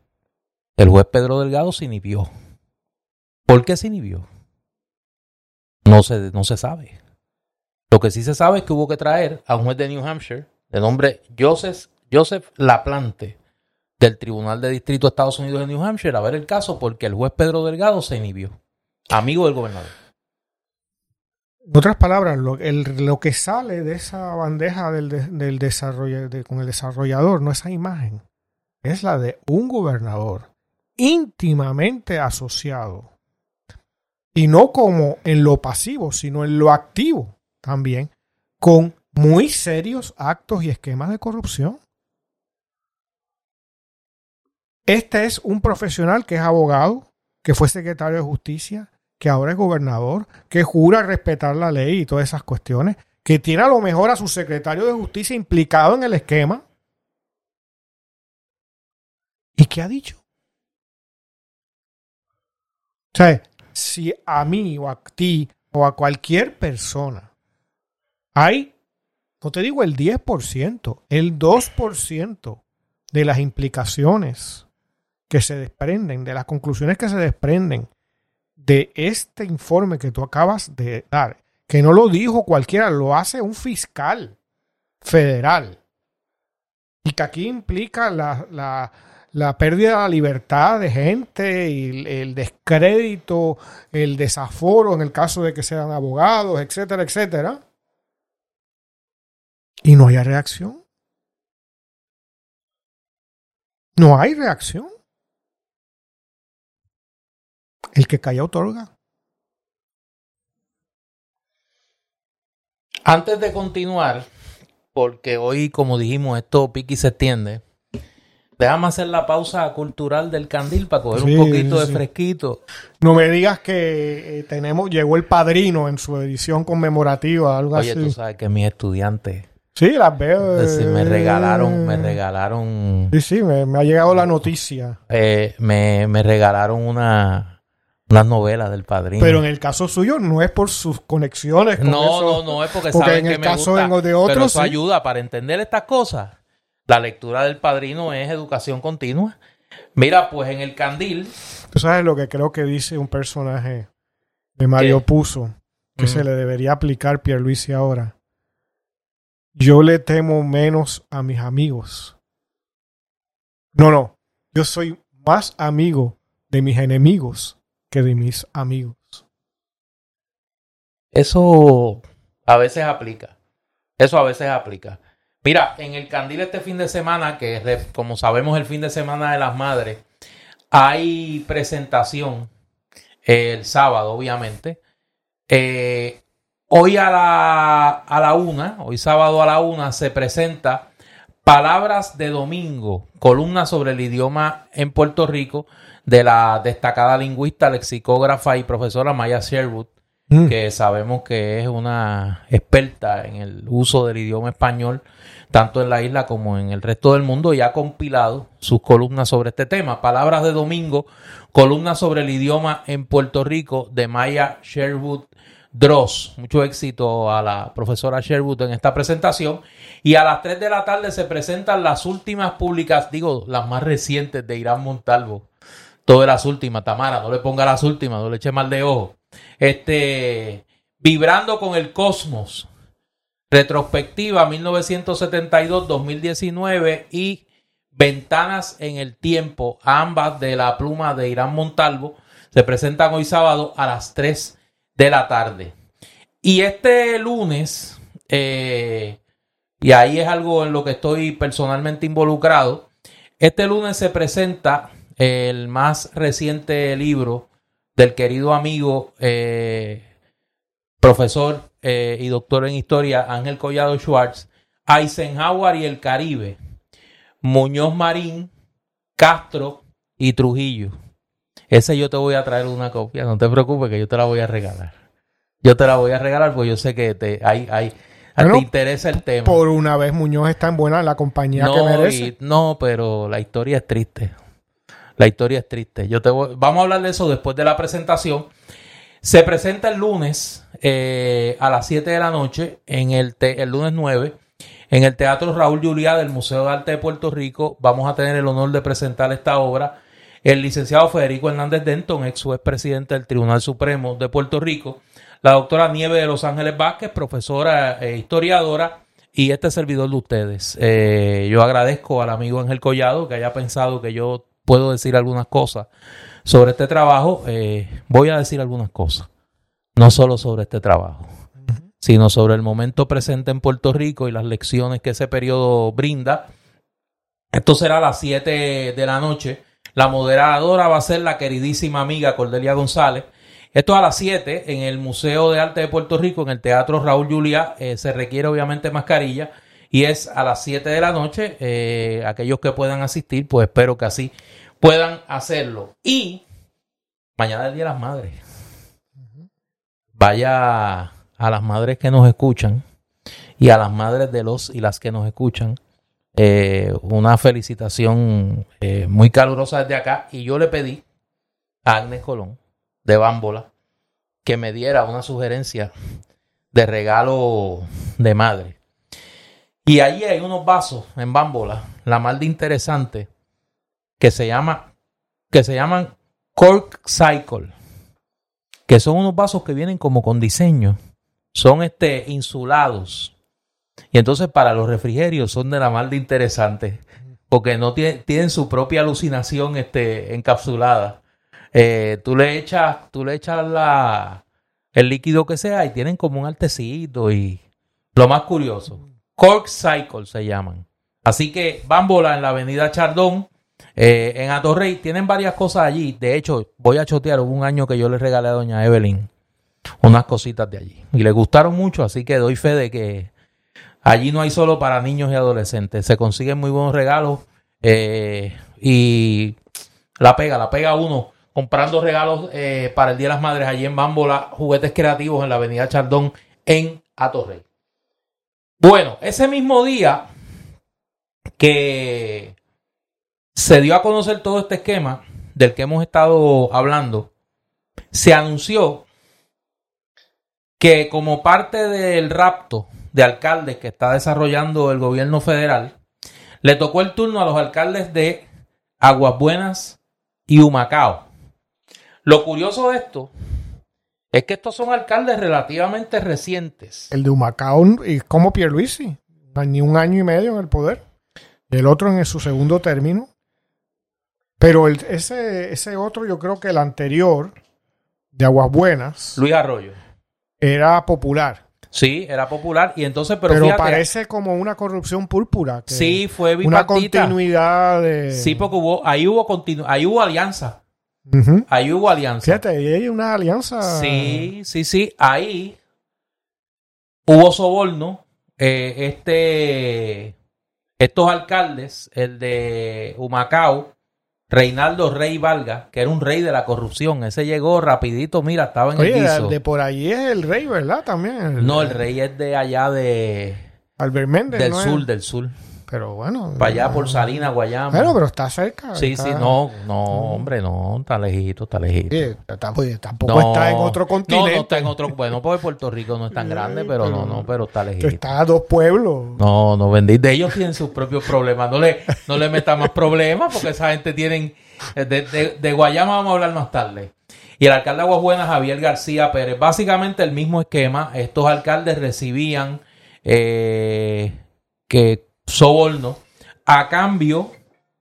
El juez Pedro Delgado se inhibió. ¿Por qué se inhibió? No se, no se sabe. Lo que sí se sabe es que hubo que traer a un juez de New Hampshire, de nombre Joseph, Joseph Laplante, del Tribunal de Distrito de Estados Unidos de New Hampshire, a ver el caso porque el juez Pedro Delgado se inhibió. Amigo del gobernador. En otras palabras, lo, el, que sale de esa bandeja del, de, del desarrollo, de, con el desarrollador, no esa imagen, es la de un gobernador íntimamente asociado y no como en lo pasivo, sino en lo activo también, con muy serios actos y esquemas de corrupción. Este es un profesional que es abogado, que fue secretario de justicia, que ahora es gobernador, que jura respetar la ley y todas esas cuestiones, que tiene a lo mejor a su secretario de justicia implicado en el esquema. ¿Y qué ha dicho? O sea, si a mí o a ti o a cualquier persona hay, no te digo el 10%, el 2% de las implicaciones que se desprenden, de las conclusiones que se desprenden de este informe que tú acabas de dar, que no lo dijo cualquiera, lo hace un fiscal federal. Y que aquí implica la, la, la pérdida de la libertad de gente y el, descrédito, el desaforo en el caso de que sean abogados, etcétera, etcétera. Y no haya reacción. No hay reacción. El que calla otorga. Antes de continuar, porque hoy, como dijimos, esto pique y se extiende, déjame hacer la pausa cultural del candil para coger un poquito de fresquito. No me digas que eh, tenemos, llegó el padrino en su edición conmemorativa, algo así. Oye, tú sabes que mi estudiante. Sí, las veo. me regalaron, me regalaron. Sí, sí, me, ha llegado la noticia. Eh, me, me regalaron una unas novelas del padrino. Pero en el caso suyo no es por sus conexiones. Con no, no, no es porque, porque saben en el que caso me gusta, de otros, pero eso ayuda para entender estas cosas. La lectura del padrino es educación continua. Mira, pues en el candil. Tú sabes lo que creo que dice un personaje de Mario Puzo, que se le debería aplicar Pierluisi ahora. Yo le temo menos a mis amigos. No, no. Yo soy más amigo de mis enemigos que de mis amigos. Eso a veces aplica. Eso a veces aplica. Mira, en el Candil este fin de semana, que es como sabemos el fin de semana de las madres, hay presentación el sábado, obviamente. Eh, hoy a la, a la una, hoy sábado a la una, se presenta Palabras de Domingo, columna sobre el idioma en Puerto Rico de la destacada lingüista, lexicógrafa y profesora Maya Sherwood, mm. que sabemos que es una experta en el uso del idioma español, tanto en la isla como en el resto del mundo, y ha compilado sus columnas sobre este tema. Palabras de domingo, columna sobre el idioma en Puerto Rico de Maya Sherwood Dross. Mucho éxito a la profesora Sherwood en esta presentación. Y a las 3 de la tarde se presentan las últimas públicas, digo, las más recientes de Irán Montalvo todo las últimas, Tamara, no le ponga las últimas, no le eche mal de ojo. Este, Vibrando con el Cosmos, retrospectiva 1972-2019 y Ventanas en el Tiempo, ambas de la pluma de Irán Montalvo, se presentan hoy sábado a las 3 de la tarde. Y este lunes, eh, y ahí es algo en lo que estoy personalmente involucrado, este lunes se presenta el más reciente libro del querido amigo, eh, profesor eh, y doctor en historia Ángel Collado Schwartz, Eisenhower y el Caribe, Muñoz Marín, Castro y Trujillo. Ese yo te voy a traer una copia, no te preocupes que yo te la voy a regalar. Yo te la voy a regalar porque yo sé que te, hay, hay, te interesa el tema. Por una vez Muñoz está en buena la compañía que merece. no, pero la historia es triste. La historia es triste. Yo te vamos a hablar de eso después de la presentación. Se presenta el lunes eh, a las 7 de la noche, en el, el lunes 9, en el Teatro Raúl Juliá del Museo de Arte de Puerto Rico. Vamos a tener el honor de presentar esta obra. El licenciado Federico Hernández Denton, ex presidente del Tribunal Supremo de Puerto Rico. La doctora Nieve de Los Ángeles Vázquez, profesora e historiadora y este servidor de ustedes. Eh, yo agradezco al amigo Ángel Collado que haya pensado que yo puedo decir algunas cosas sobre este trabajo. Eh, voy a decir algunas cosas, no solo sobre este trabajo, sino sobre el momento presente en Puerto Rico y las lecciones que ese periodo brinda. Esto será a las 7 de la noche. La moderadora va a ser la queridísima amiga Cordelia González Esto a las 7 en el Museo de Arte de Puerto Rico, en el Teatro Raúl Julia. Eh, se requiere obviamente mascarilla y es a las 7 de la noche. Eh, aquellos que puedan asistir, pues espero que así puedan hacerlo. Y mañana es el Día de las Madres. Vaya a las madres que nos escuchan y a las madres de los y las que nos escuchan. Eh, una felicitación muy calurosa desde acá. Y yo le pedí a Agnes Colón de Bámbola que me diera una sugerencia de regalo de madre. Y allí hay unos vasos en Bámbola, la más de interesante, que se llama, que se llaman Cork Cycle, que son unos vasos que vienen como con diseño, son este insulados. Y entonces para los refrigerios son de la más de interesante, porque no tienen, tienen su propia alucinación este, encapsulada. Eh, tú le echas, tú le echas la, el líquido que sea y tienen como un artecito y lo más curioso, Cork Cycle se llaman. Así que Bambola en la avenida Chardón, eh, en Atorrey, tienen varias cosas allí. De hecho, voy a chotear, hubo un año que yo le regalé a doña Evelyn unas cositas de allí. Y le gustaron mucho, así que doy fe de que allí no hay solo para niños y adolescentes. Se consiguen muy buenos regalos eh, y la pega, la pega uno comprando regalos eh, para el Día de las Madres allí en Bambola, juguetes creativos en la Avenida Chardón en Atorrey. Bueno, ese mismo día que se dio a conocer todo este esquema del que hemos estado hablando, se anunció que como parte del rapto de alcaldes que está desarrollando el gobierno federal, le tocó el turno a los alcaldes de Aguas Buenas y Humacao. Lo curioso de esto es que estos son alcaldes relativamente recientes. El de Humacao es como Pierluisi, ni un año y medio en el poder. El otro en su segundo término. Pero el, ese, ese otro, yo creo que el anterior, de Aguas Buenas. Luis Arroyo. Era popular. Sí, era popular y entonces, pero, pero parece como una corrupción púrpura. sí, fue Una continuidad de... Sí, porque hubo, ahí hubo, continu, ahí hubo alianza. Ahí hubo alianza. Fíjate, ahí hay una alianza. Sí, sí, sí. Ahí hubo soborno. Eh, este, estos alcaldes, el de Humacao, Reinaldo Rey Valga, que era un rey de la corrupción. Ese llegó rapidito, mira, estaba en el piso. de por ahí es el rey, ¿verdad? También. no, el rey es de allá de... Albert Méndez. Del sur, del sur. Pero bueno. Para allá por Salina, Guayama. Pero, pero está cerca. Sí, sí, no, no, hombre, no, está lejito, está lejito. Sí, pues, tampoco está en otro continente. No, no está en otro. Bueno, porque Puerto Rico no es tan grande, pero, no, no, pero está lejito. Está a dos pueblos. No, no, bendito. Ellos tienen sus propios problemas. No le, no le metan más problemas porque esa gente tienen. De, de, de Guayama vamos a hablar más tarde. Y el alcalde de Aguabuena, Javier García Pérez. Básicamente el mismo esquema. Estos alcaldes recibían eh, que soborno a cambio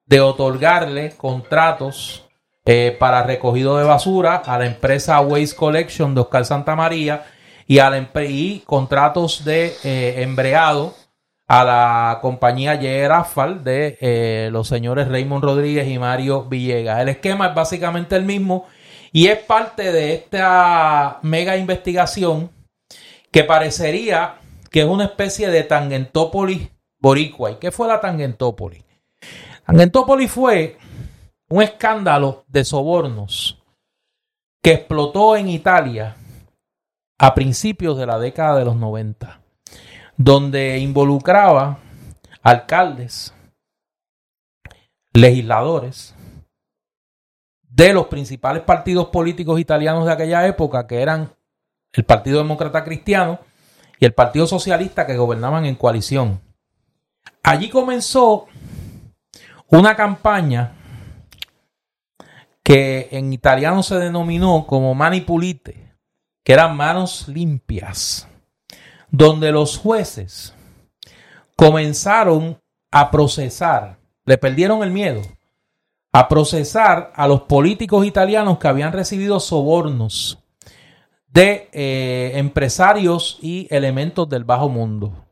de otorgarle contratos eh, para recogido de basura a la empresa Waste Collection de Oscar Santa María y, a contratos de eh, embreado a la compañía Year Asphalt de eh, los señores Raymond Rodríguez y Mario Villegas. El esquema es básicamente el mismo y es parte de esta mega investigación que parecería que es una especie de tangentópolis boricua. ¿Y qué fue la Tangentópolis? Tangentópolis fue un escándalo de sobornos que explotó en Italia a principios de la década de los 90, donde involucraba alcaldes, legisladores de los principales partidos políticos italianos de aquella época, que eran el Partido Demócrata Cristiano y el Partido Socialista, que gobernaban en coalición. Allí comenzó una campaña que en italiano se denominó como manipulite, que eran manos limpias, donde los jueces comenzaron a procesar, le perdieron el miedo, a procesar a los políticos italianos que habían recibido sobornos de eh, empresarios y elementos del bajo mundo.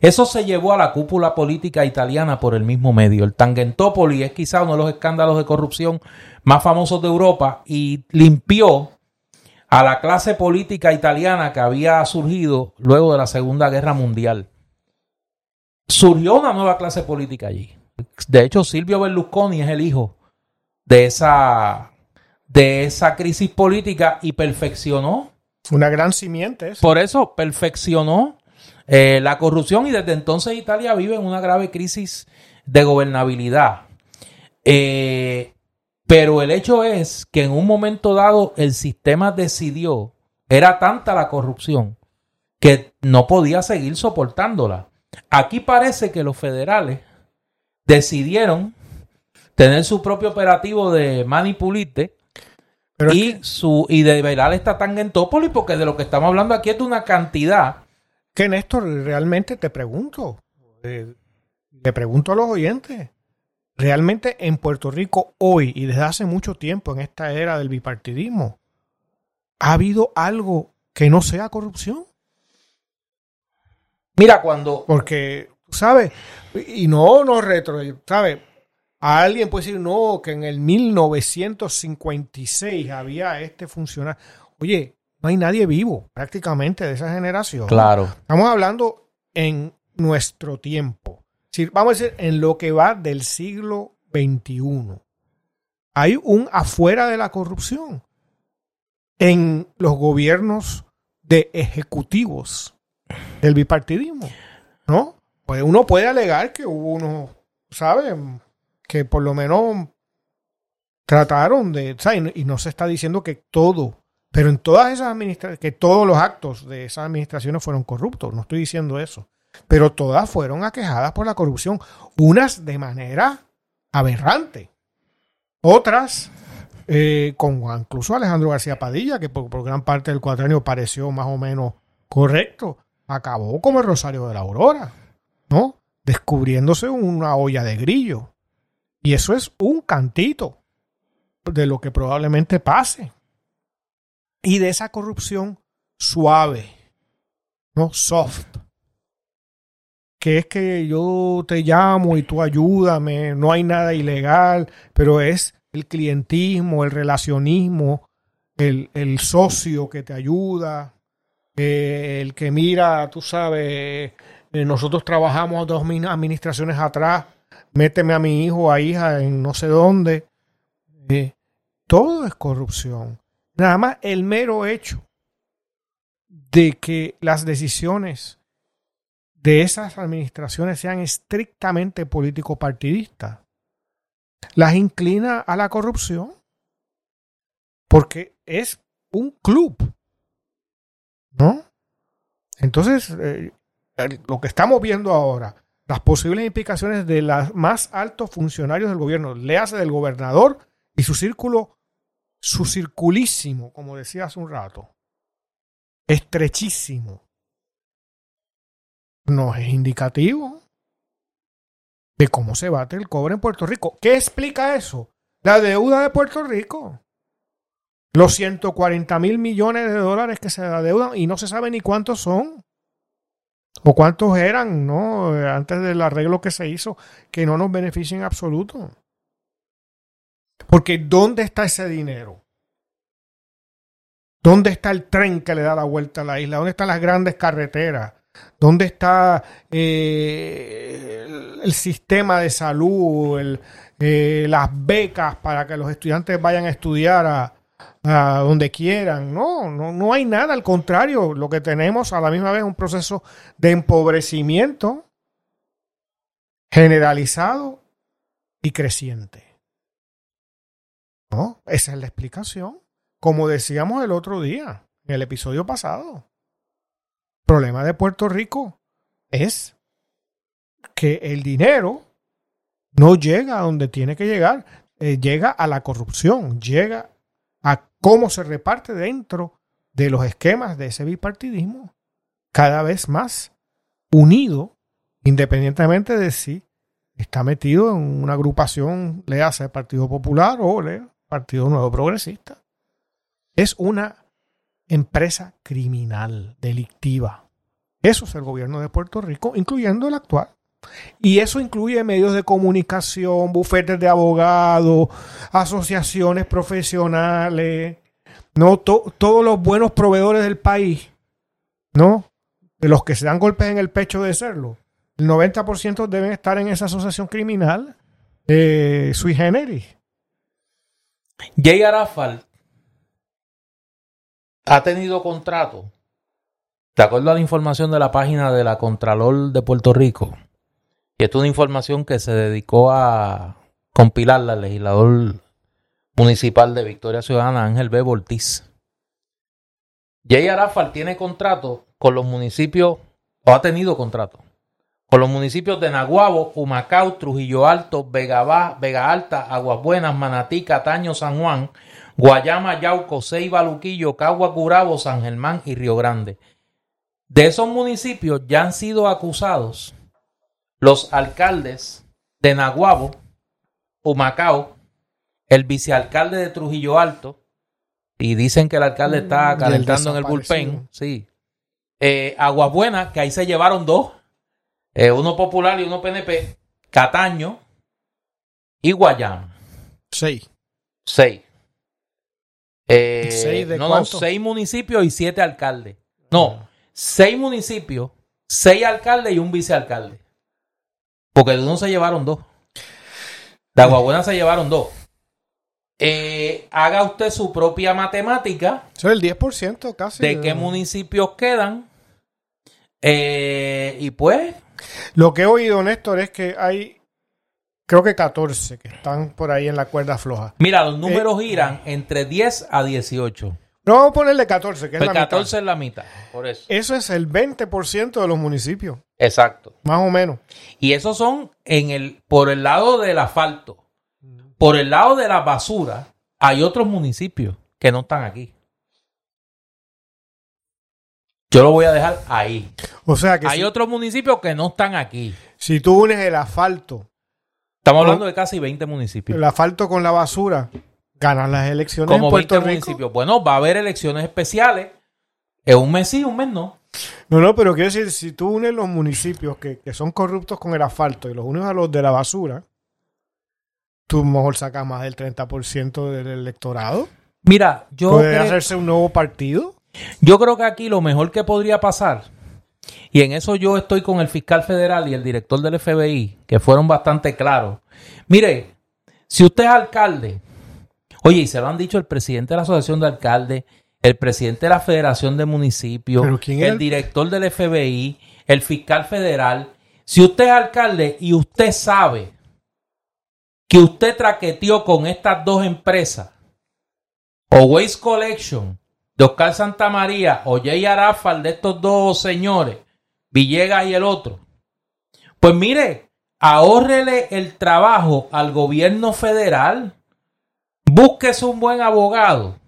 Eso se llevó a la cúpula política italiana por el mismo medio. El Tangentopoli es quizá uno de los escándalos de corrupción más famosos de Europa y limpió a la clase política italiana que había surgido luego de la Segunda Guerra Mundial. Surgió una nueva clase política allí. De hecho, Silvio Berlusconi es el hijo de esa, de esa crisis política y perfeccionó. Una gran simiente. Por eso perfeccionó eh, la corrupción y desde entonces Italia vive en una grave crisis de gobernabilidad. Eh, pero el hecho es que en un momento dado el sistema decidió, era tanta la corrupción que no podía seguir soportándola. Aquí parece que los federales decidieron tener su propio operativo de manipulite y, su, y de velar esta Tangentópolis, porque de lo que estamos hablando aquí es de una cantidad. Que Néstor, realmente te pregunto, eh, le pregunto a los oyentes, realmente en Puerto Rico hoy y desde hace mucho tiempo en esta era del bipartidismo, ¿ha habido algo que no sea corrupción? Mira, cuando... Porque, ¿sabes? Y no, no retro, ¿sabes? A alguien puede decir, no, que en el 1956 había este funcionario. Oye, no hay nadie vivo prácticamente de esa generación. Claro. Estamos hablando en nuestro tiempo. Vamos a decir, en lo que va del siglo XXI. Hay un afuera de la corrupción en los gobiernos de ejecutivos del bipartidismo. ¿No? Pues uno puede alegar que hubo unos, ¿sabes? que por lo menos trataron de, y no se está diciendo que todo, pero en todas esas administraciones, que todos los actos de esas administraciones fueron corruptos, no estoy diciendo eso, pero todas fueron aquejadas por la corrupción, unas de manera aberrante, otras eh, con incluso Alejandro García Padilla, que por, gran parte del cuatrenio pareció más o menos correcto, acabó como el Rosario de la Aurora, ¿no? Descubriéndose una olla de grillo. Y eso es un cantito de lo que probablemente pase. Y de esa corrupción suave, no soft. Que es que yo te llamo y tú ayúdame, no hay nada ilegal, pero es el clientismo, el relacionismo, el, socio que te ayuda, eh, el que mira, tú sabes, eh, nosotros trabajamos dos administraciones atrás méteme a mi hijo, a hija en no sé dónde. Eh, todo es corrupción. Nada más el mero hecho de que las decisiones de esas administraciones sean estrictamente político-partidistas, las inclina a la corrupción porque es un club, ¿no? Entonces, eh, lo que estamos viendo ahora, las posibles implicaciones de los más altos funcionarios del gobierno, léase del gobernador y su círculo, su circulísimo, como decía hace un rato, estrechísimo, no es indicativo de cómo se bate el cobre en Puerto Rico. ¿Qué explica eso? La deuda de Puerto Rico. Los 140 mil millones de dólares que se adeudan y no se sabe ni cuántos son o cuántos eran, ¿no? Antes del arreglo que se hizo, que no nos beneficia en absoluto. Porque ¿dónde está ese dinero? ¿Dónde está el tren que le da la vuelta a la isla? ¿Dónde están las grandes carreteras? ¿Dónde está eh, el, sistema de salud, eh, las becas para que los estudiantes vayan a estudiar a, a donde quieran. No, no, no hay nada, al contrario, lo que tenemos a la misma vez es un proceso de empobrecimiento generalizado y creciente. ¿No? Esa es la explicación. Como decíamos el otro día, en el episodio pasado. El problema de Puerto Rico es que el dinero no llega a donde tiene que llegar, eh, llega a la corrupción, llega a cómo se reparte dentro de los esquemas de ese bipartidismo cada vez más unido, independientemente de si está metido en una agrupación, le hace el Partido Popular o el Partido Nuevo Progresista. Es una empresa criminal, delictiva. Eso es el gobierno de Puerto Rico, incluyendo el actual. Y eso incluye medios de comunicación, bufetes de abogados, asociaciones profesionales, no to- todos los buenos proveedores del país, ¿no? De los que se dan golpes en el pecho de serlo, el 90% deben estar en esa asociación criminal eh, sui generis. Jay Arafal ha tenido contrato, de acuerdo a la información de la página de la Contralor de Puerto Rico, y esto es una información que se dedicó a compilarla el legislador municipal de Victoria Ciudadana, Ángel B. Ortiz. Jay Arafal tiene contrato con los municipios, o ha tenido contrato, con los municipios de Naguabo, Humacao, Trujillo Alto, Vega, Ba- Vega Alta, Aguas Buenas, Manatí, Cataño, San Juan, Guayama, Yauco, Ceiba, Luquillo, Cagua, Curabo, San Germán y Río Grande. De esos municipios ya han sido acusados los alcaldes de Naguabo, Humacao, el vicealcalde de Trujillo Alto, y dicen que el alcalde está Mm, el calentando en el bullpen, sí. Eh, Aguas Buenas, que ahí se llevaron dos, eh, uno popular y uno PNP, Cataño y Guayama. Sí. Seis. Eh, ¿Seis de no, cuánto? no, seis municipios y siete alcaldes. No, seis municipios, seis alcaldes y un vicealcalde. Porque de uno se llevaron dos. De Aguabuena se llevaron dos. Eh, haga usted su propia matemática Eso es el 10% casi. de qué municipios quedan. Eh, y pues, Lo que he oído, Néstor, es que hay, creo que 14 que están por ahí en la cuerda floja. mira, los números giran entre 10 a 18. No vamos a ponerle 14, que es Pues la mitad. 14 es la mitad. Por eso. Eso es el 20% de los municipios, Exacto. más o menos. Y esos son en el, por el lado del asfalto. Por el lado de la basura, hay otros municipios que no están aquí. Yo lo voy a dejar ahí. O sea que Hay si, otros municipios que no están aquí. si tú unes el asfalto, Estamos hablando de casi 20 municipios. el asfalto con la basura, ganas las elecciones Como en Puerto 20 Rico. municipios. Bueno, va a haber elecciones especiales. En un mes sí, un mes no. No, no, pero quiero decir, si tú unes los municipios que, que son corruptos con el asfalto y los unes a los de la basura, tú mejor sacas más del 30% del electorado. Mira, yo Puede creo- hacerse un nuevo partido. Yo creo que aquí lo mejor que podría pasar, y en eso yo estoy con el fiscal federal y el director del FBI, que fueron bastante claros. Mire, si usted es alcalde, oye, y se lo han dicho el presidente de la Asociación de Alcaldes, el presidente de la Federación de Municipios, ¿Pero quién es el el- director del FBI, el fiscal federal, si usted es alcalde y usted sabe que usted traqueteó con estas dos empresas, o Waste Collection, de Oscar Santamaría, o Jay Arafal, de estos dos señores, Villegas y el otro, pues mire, ahórrele el trabajo al gobierno federal, búsquese un buen abogado.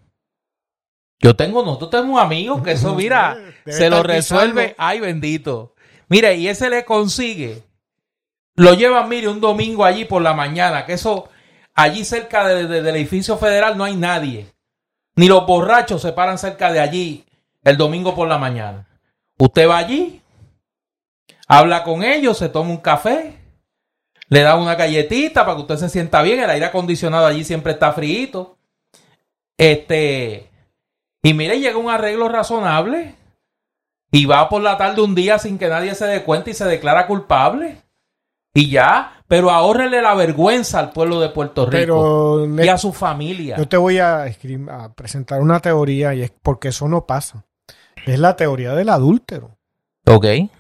Yo tengo, nosotros tenemos amigos que eso, *laughs* mira, Debe se lo resuelve. pisando. Ay, bendito. Mire, y ese le consigue. Lo llevan, mire, un domingo allí por la mañana, que eso, allí cerca de- de- del edificio federal no hay nadie. Ni los borrachos se paran cerca de allí el domingo por la mañana. Usted va allí, habla con ellos, se toma un café, le da una galletita para que usted se sienta bien. El aire acondicionado allí siempre está frío. Este, y mire, llega un arreglo razonable y va por la tarde un día sin que nadie se dé cuenta y se declara culpable. Y ya, pero ahórrele la vergüenza al pueblo de Puerto Rico Pero y a su familia. Yo te voy a, presentar una teoría y es porque eso no pasa. Es la teoría del adúltero. Ok. ¿Qué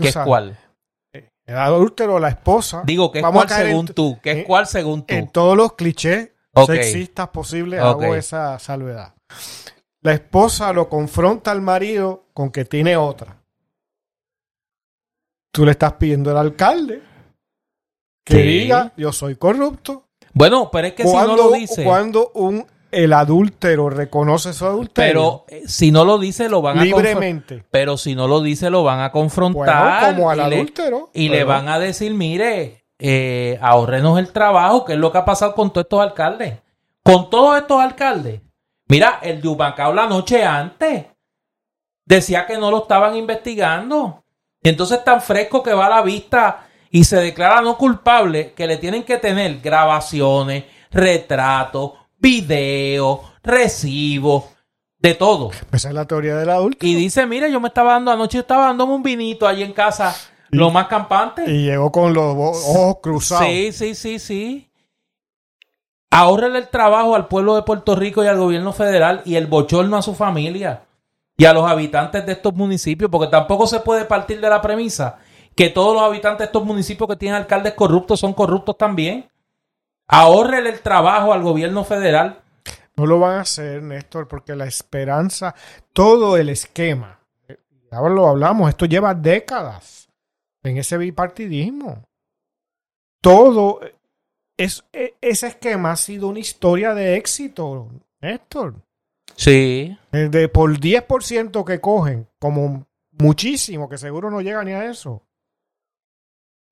es cuál? El adúltero, la esposa. Digo, ¿qué es cuál en- según tú? ¿Qué es cuál según tú? En todos los clichés Ok. sexistas posibles hago esa salvedad. La esposa lo confronta al marido con que tiene otra. Tú le estás pidiendo al alcalde que diga yo soy corrupto. Bueno, pero es que si no lo dice, cuando un el adúltero reconoce su adulterio pero eh, si no lo dice lo van a libremente. Pero si no lo dice lo van a Bueno, confrontar como al y, le, adúltero. y le van a decir, mire, eh, ahorrenos el trabajo, que es lo que ha pasado con todos estos alcaldes. Con todos estos alcaldes. Mira, el de Humacao la noche antes decía que no lo estaban investigando. Y entonces tan fresco que va a la vista y se declara no culpable que le tienen que tener grabaciones, retratos, videos, recibos, de todo. Esa es la teoría del adulto. Y dice, mire, yo me estaba dando anoche, yo estaba dándome un vinito ahí en casa, lo más campante. Y llegó con los ojos cruzados. Sí, sí, sí, sí. Ahórrele el trabajo al pueblo de Puerto Rico y al gobierno federal y el bochorno a su familia y a los habitantes de estos municipios, porque tampoco se puede partir de la premisa que todos los habitantes de estos municipios que tienen alcaldes corruptos son corruptos también. Ahórrele el trabajo al gobierno federal. No lo van a hacer, Néstor, porque la esperanza, todo el esquema, ahora lo hablamos, esto lleva décadas en ese bipartidismo. Todo es, e- ese esquema ha sido una historia de éxito, Néstor. Sí. Eh, De por 10% que cogen, como muchísimo, que seguro no llega ni a eso.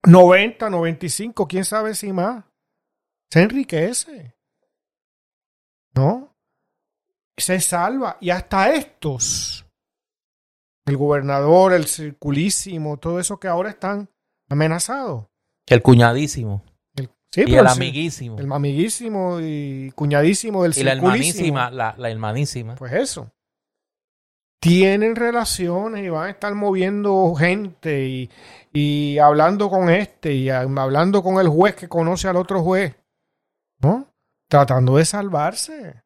90, 95, quién sabe si más. Se enriquece. ¿No? Se salva. Y hasta estos, el gobernador, el circulísimo, todo eso que ahora están amenazados. El cuñadísimo. El, sí, Y el el, amiguísimo. el amiguísimo y cuñadísimo del Y la circulísimo. hermanísima. La, la hermanísima. Pues eso. Tienen relaciones y van a estar moviendo gente y, y hablando con este y hablando con el juez que conoce al otro juez. ¿No? Tratando de salvarse.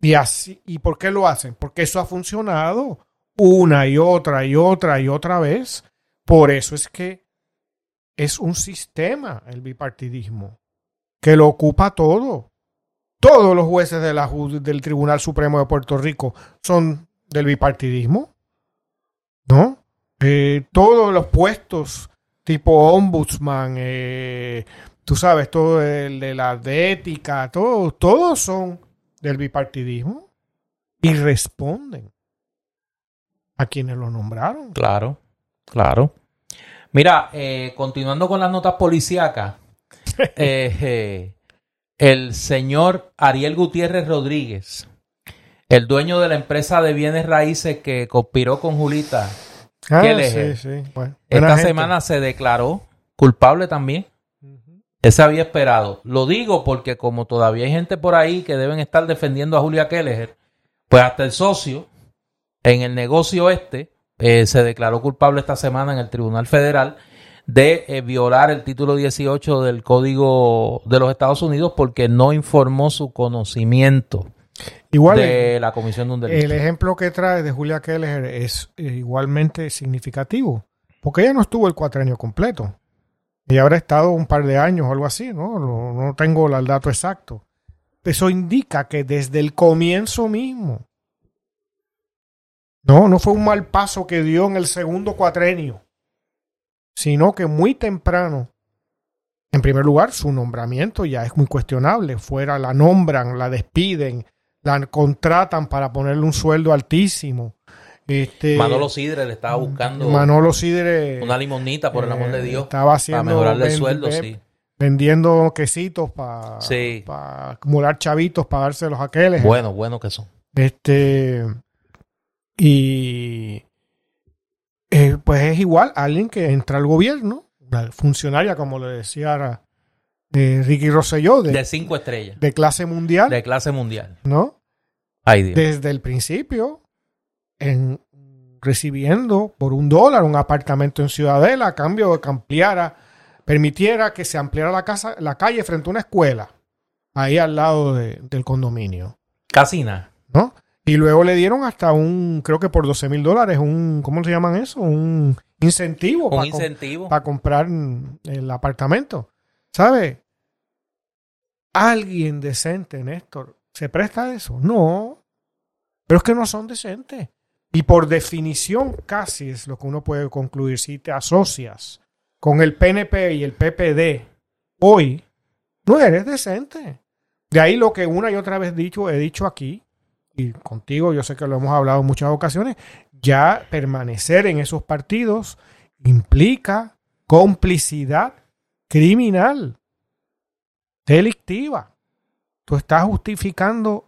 Y así, ¿y por qué lo hacen? Porque eso ha funcionado una y otra y otra y otra vez. Por eso es que es un sistema el bipartidismo que lo ocupa todo. Todos los jueces de la del Tribunal Supremo de Puerto Rico son del bipartidismo, ¿no? Eh, todos los puestos tipo ombudsman, eh, tú sabes, todo el de la de ética, todos, todos son del bipartidismo y responden a quienes lo nombraron. Claro, claro. Mira, eh, continuando con las notas policíacas, *laughs* eh, eh, el señor Ariel Gutiérrez Rodríguez, el dueño de la empresa de bienes raíces que conspiró con Julita, Ah, esta gente. semana se declaró culpable también. Ese había esperado. Lo digo porque como todavía hay gente por ahí que deben estar defendiendo a Julia Kelleher, pues hasta el socio en el negocio este eh, se declaró culpable esta semana en el Tribunal Federal de eh, violar el título 18 del Código de los Estados Unidos porque no informó su conocimiento Igual de la comisión de un delito. El ejemplo que trae de Julia Keller es eh, igualmente significativo, porque ella no estuvo el cuatrenio completo. Ella habrá estado un par de años o algo así, ¿no? No, no tengo el dato exacto. Eso indica que desde el comienzo mismo, no, no fue un mal paso que dio en el segundo cuatrenio, sino que muy temprano, en primer lugar, su nombramiento ya es muy cuestionable. Fuera la nombran, la despiden, la contratan para ponerle un sueldo altísimo. Este, Manolo Sidre le estaba buscando Manolo Sidre una limonita, por el amor de eh, Dios, estaba para haciendo mejorarle el sueldo, ven- sí. vendiendo quesitos para Sí. acumular chavitos para dárselos a aquellos. Bueno, bueno que son. Este y eh, pues es igual alguien que entra al gobierno, una funcionaria como le decía eh, Ricky Rosselló de, De cinco estrellas. de clase mundial, De clase mundial. ¿no? Ay, Dios. Desde el principio en recibiendo por un dólar un apartamento en Ciudadela a cambio de que ampliara, permitiera que se ampliara la casa, la calle frente a una escuela, ahí al lado de- del condominio, Casi nada. ¿no? Y luego le dieron hasta un, creo que por 12 mil dólares, un, ¿cómo se llaman eso? Un incentivo Un para, com- incentivo. para comprar el apartamento. ¿Sabe? ¿Alguien decente, Néstor, se presta a eso? No. Pero es que no son decentes. Y por definición casi es lo que uno puede concluir. Si te asocias con el PNP y el PPD hoy, no eres decente. De ahí lo que una y otra vez dicho, he dicho aquí, y contigo yo sé que lo hemos hablado en muchas ocasiones, ya permanecer en esos partidos implica complicidad criminal, delictiva. Tú estás justificando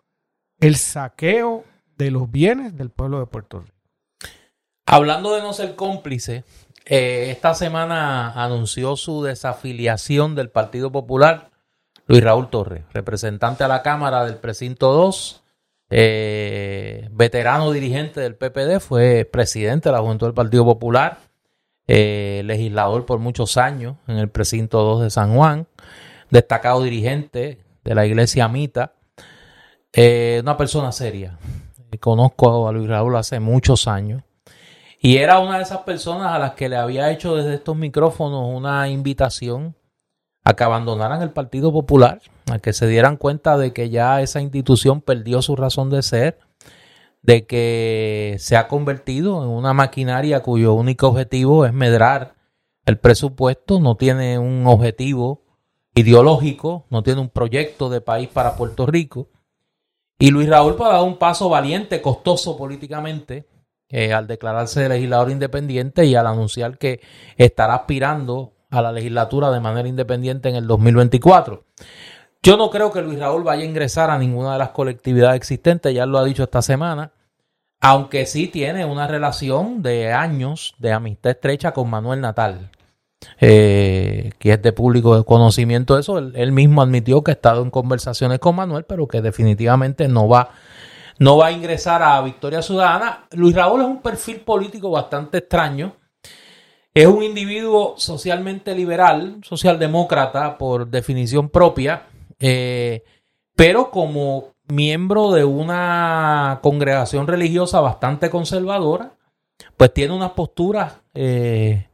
el saqueo de los bienes del pueblo de Puerto Rico. Hablando de no ser cómplice, eh, esta semana anunció su desafiliación del Partido Popular Luis Raúl Torres, representante a la Cámara del Precinto 2, eh, veterano dirigente del PPD, fue presidente de la Juventud del Partido Popular, eh, legislador por muchos años en el Precinto 2 de San Juan, destacado dirigente de la Iglesia Mita, eh, una persona seria. Conozco a Luis Raúl hace muchos años. Y era una de esas personas a las que le había hecho desde estos micrófonos una invitación a que abandonaran el Partido Popular, a que se dieran cuenta de que ya esa institución perdió su razón de ser, de que se ha convertido en una maquinaria cuyo único objetivo es medrar el presupuesto, no tiene un objetivo ideológico, no tiene un proyecto de país para Puerto Rico. Y Luis Raúl ha dado un paso valiente, costoso políticamente, eh, al declararse legislador independiente y al anunciar que estará aspirando a la legislatura de manera independiente en el 2024. Yo no creo que Luis Raúl vaya a ingresar a ninguna de las colectividades existentes, ya lo ha dicho esta semana, aunque sí tiene una relación de años de amistad estrecha con Manuel Natal, eh, que es de público conocimiento de eso. Él, mismo admitió que ha estado en conversaciones con Manuel, pero que definitivamente no va, no va a ingresar a Victoria Ciudadana. Luis Raúl es un perfil político bastante extraño es un individuo socialmente liberal, socialdemócrata por definición propia, eh, pero como miembro de una congregación religiosa bastante conservadora, pues tiene unas posturas, eh,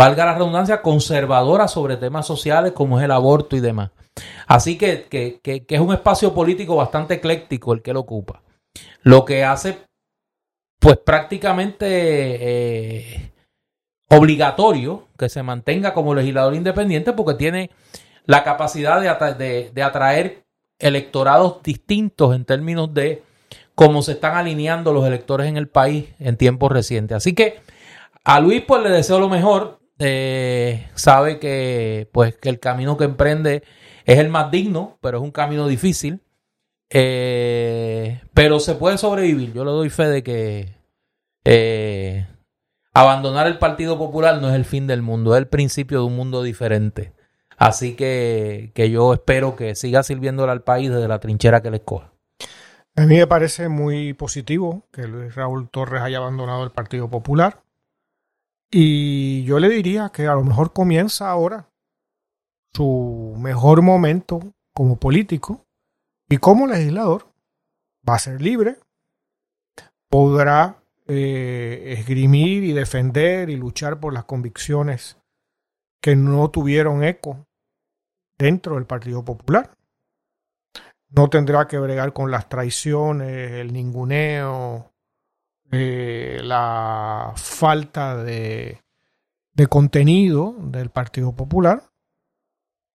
valga la redundancia, conservadoras sobre temas sociales como es el aborto y demás. Así que, que, es un espacio político bastante ecléctico el que lo ocupa. Lo que hace, pues prácticamente... Eh, obligatorio que se mantenga como legislador independiente porque tiene la capacidad de, de, atraer electorados distintos en términos de cómo se están alineando los electores en el país en tiempos recientes. Así que a Luis pues le deseo lo mejor. Eh, sabe que pues que el camino que emprende es el más digno, pero es un camino difícil. Eh, pero se puede sobrevivir. Yo le doy fe de que eh, abandonar el Partido Popular no es el fin del mundo, es el principio de un mundo diferente. Así que, yo espero que siga sirviéndole al país desde la trinchera que le escoja. A mí me parece muy positivo que Luis Raúl Torres haya abandonado el Partido Popular. Y yo le diría que a lo mejor comienza ahora su mejor momento como político y como legislador. Va a ser libre, podrá eh, esgrimir y defender y luchar por las convicciones que no tuvieron eco dentro del Partido Popular. No tendrá que bregar con las traiciones, el ninguneo, eh, la falta de, de contenido del Partido Popular.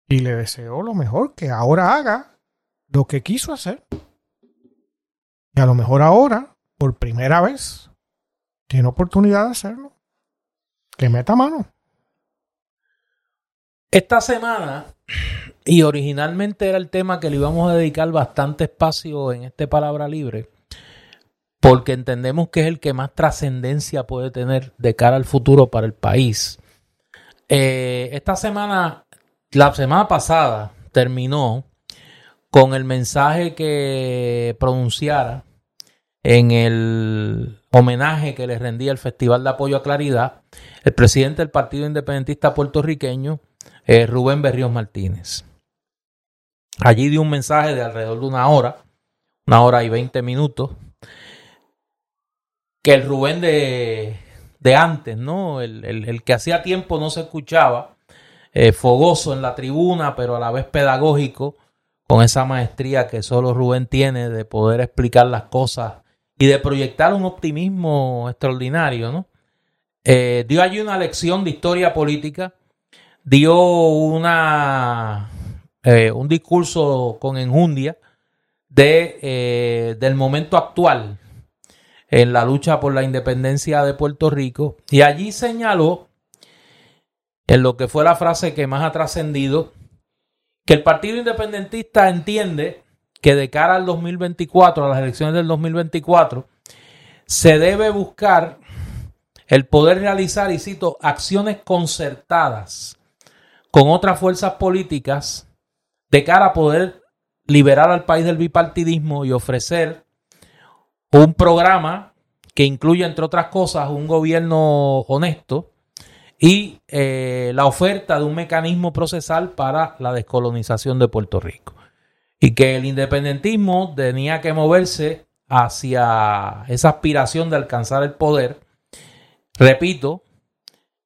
Y le deseo lo mejor, que ahora haga lo que quiso hacer. Y a lo mejor ahora, por primera vez, tiene oportunidad de hacerlo. Que meta mano. Esta semana, y originalmente era el tema que le íbamos a dedicar bastante espacio en este palabra libre, porque entendemos que es el que más trascendencia puede tener de cara al futuro para el país. Eh, esta semana, la semana pasada, terminó con el mensaje que pronunciara en el homenaje que le rendía el Festival de Apoyo a Claridad el presidente del Partido Independentista puertorriqueño, eh, Rubén Berríos Martínez. Allí dio un mensaje de alrededor de una hora, una hora y veinte minutos, que el Rubén de, de antes, ¿no? El, que hacía tiempo no se escuchaba, eh, fogoso en la tribuna, pero a la vez pedagógico, con esa maestría que solo Rubén tiene de poder explicar las cosas y de proyectar un optimismo extraordinario, ¿no? Eh, dio allí una lección de historia política, dio una, eh, un discurso con enjundia de, del momento actual en la lucha por la independencia de Puerto Rico. Y allí señaló en lo que fue la frase que más ha trascendido que el Partido Independentista entiende que de cara al 2024, a las elecciones del 2024, se debe buscar el poder realizar, y cito, acciones concertadas con otras fuerzas políticas de cara a poder liberar al país del bipartidismo y ofrecer un programa que incluya, entre otras cosas, un gobierno honesto y eh, la oferta de un mecanismo procesal para la descolonización de Puerto Rico. Y que el independentismo tenía que moverse hacia esa aspiración de alcanzar el poder, repito,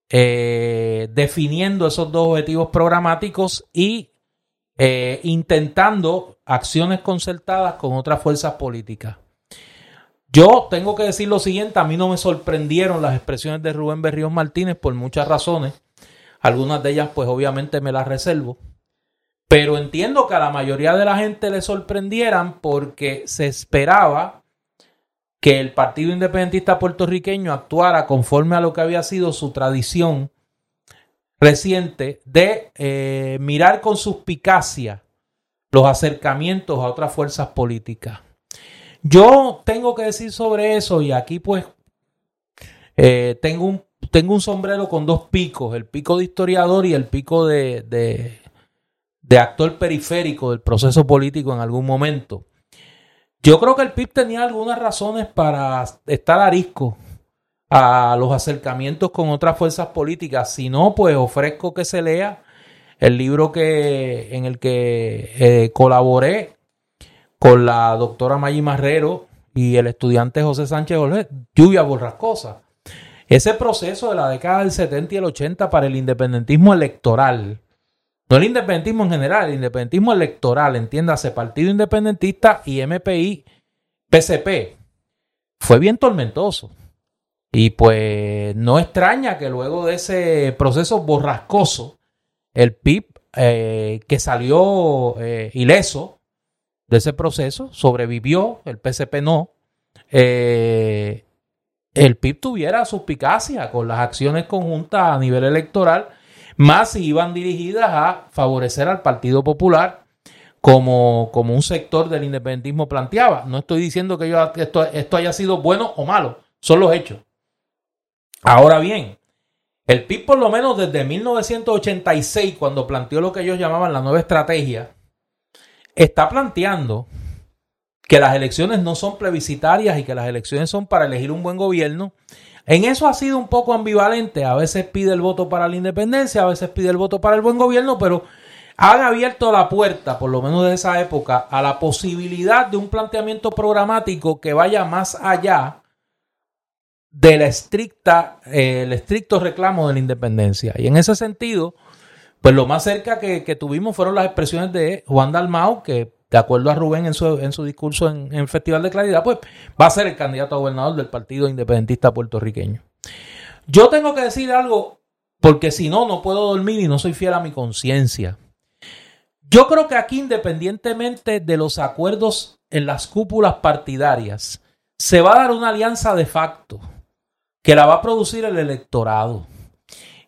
eh, definiendo esos dos objetivos programáticos y eh, intentando acciones concertadas con otras fuerzas políticas. Yo tengo que decir lo siguiente, a mí no me sorprendieron las expresiones de Rubén Berríos Martínez por muchas razones. Algunas de ellas pues obviamente me las reservo. Pero entiendo que a la mayoría de la gente le sorprendieran porque se esperaba que el Partido Independentista puertorriqueño actuara conforme a lo que había sido su tradición reciente de eh, mirar con suspicacia los acercamientos a otras fuerzas políticas. Yo tengo que decir sobre eso y aquí pues eh, tengo, un, tengo un sombrero con dos picos, el pico de historiador y el pico de, de, actor periférico del proceso político en algún momento. Yo creo que el PIB tenía algunas razones para estar arisco a los acercamientos con otras fuerzas políticas. Si no, pues ofrezco que se lea el libro que, en el que eh, colaboré con la doctora Maggi Marrero y el estudiante José Sánchez Jorge, Lluvia Borrascosa. Ese proceso de la década del 70 y el 80 para el independentismo electoral no el independentismo en general, el independentismo electoral, entiéndase, Partido Independentista y MPI, PCP, fue bien tormentoso. Y pues no extraña que luego de ese proceso borrascoso, el PIB eh, que salió eh, ileso de ese proceso, sobrevivió, el PCP no, eh, el PIB tuviera suspicacia con las acciones conjuntas a nivel electoral más si iban dirigidas a favorecer al Partido Popular como, como un sector del independentismo planteaba. No estoy diciendo que esto, esto haya sido bueno o malo, son los hechos. Ahora bien, el PIB por lo menos desde 1986, cuando planteó lo que ellos llamaban la nueva estrategia, está planteando que las elecciones no son plebiscitarias y que las elecciones son para elegir un buen gobierno en eso ha sido un poco ambivalente. A veces pide el voto para la independencia, a veces pide el voto para el buen gobierno, pero han abierto la puerta, por lo menos de esa época, a la posibilidad de un planteamiento programático que vaya más allá del estricta, eh, el estricto reclamo de la independencia. Y en ese sentido, pues lo más cerca que, tuvimos fueron las expresiones de Juan Dalmau, que de acuerdo a Rubén en su, en su discurso en, el Festival de Claridad, pues va a ser el candidato a gobernador del Partido Independentista Puertorriqueño. Yo tengo que decir algo, porque si no, no puedo dormir y no soy fiel a mi conciencia. Yo creo que aquí, independientemente de los acuerdos en las cúpulas partidarias, se va a dar una alianza de facto que la va a producir el electorado.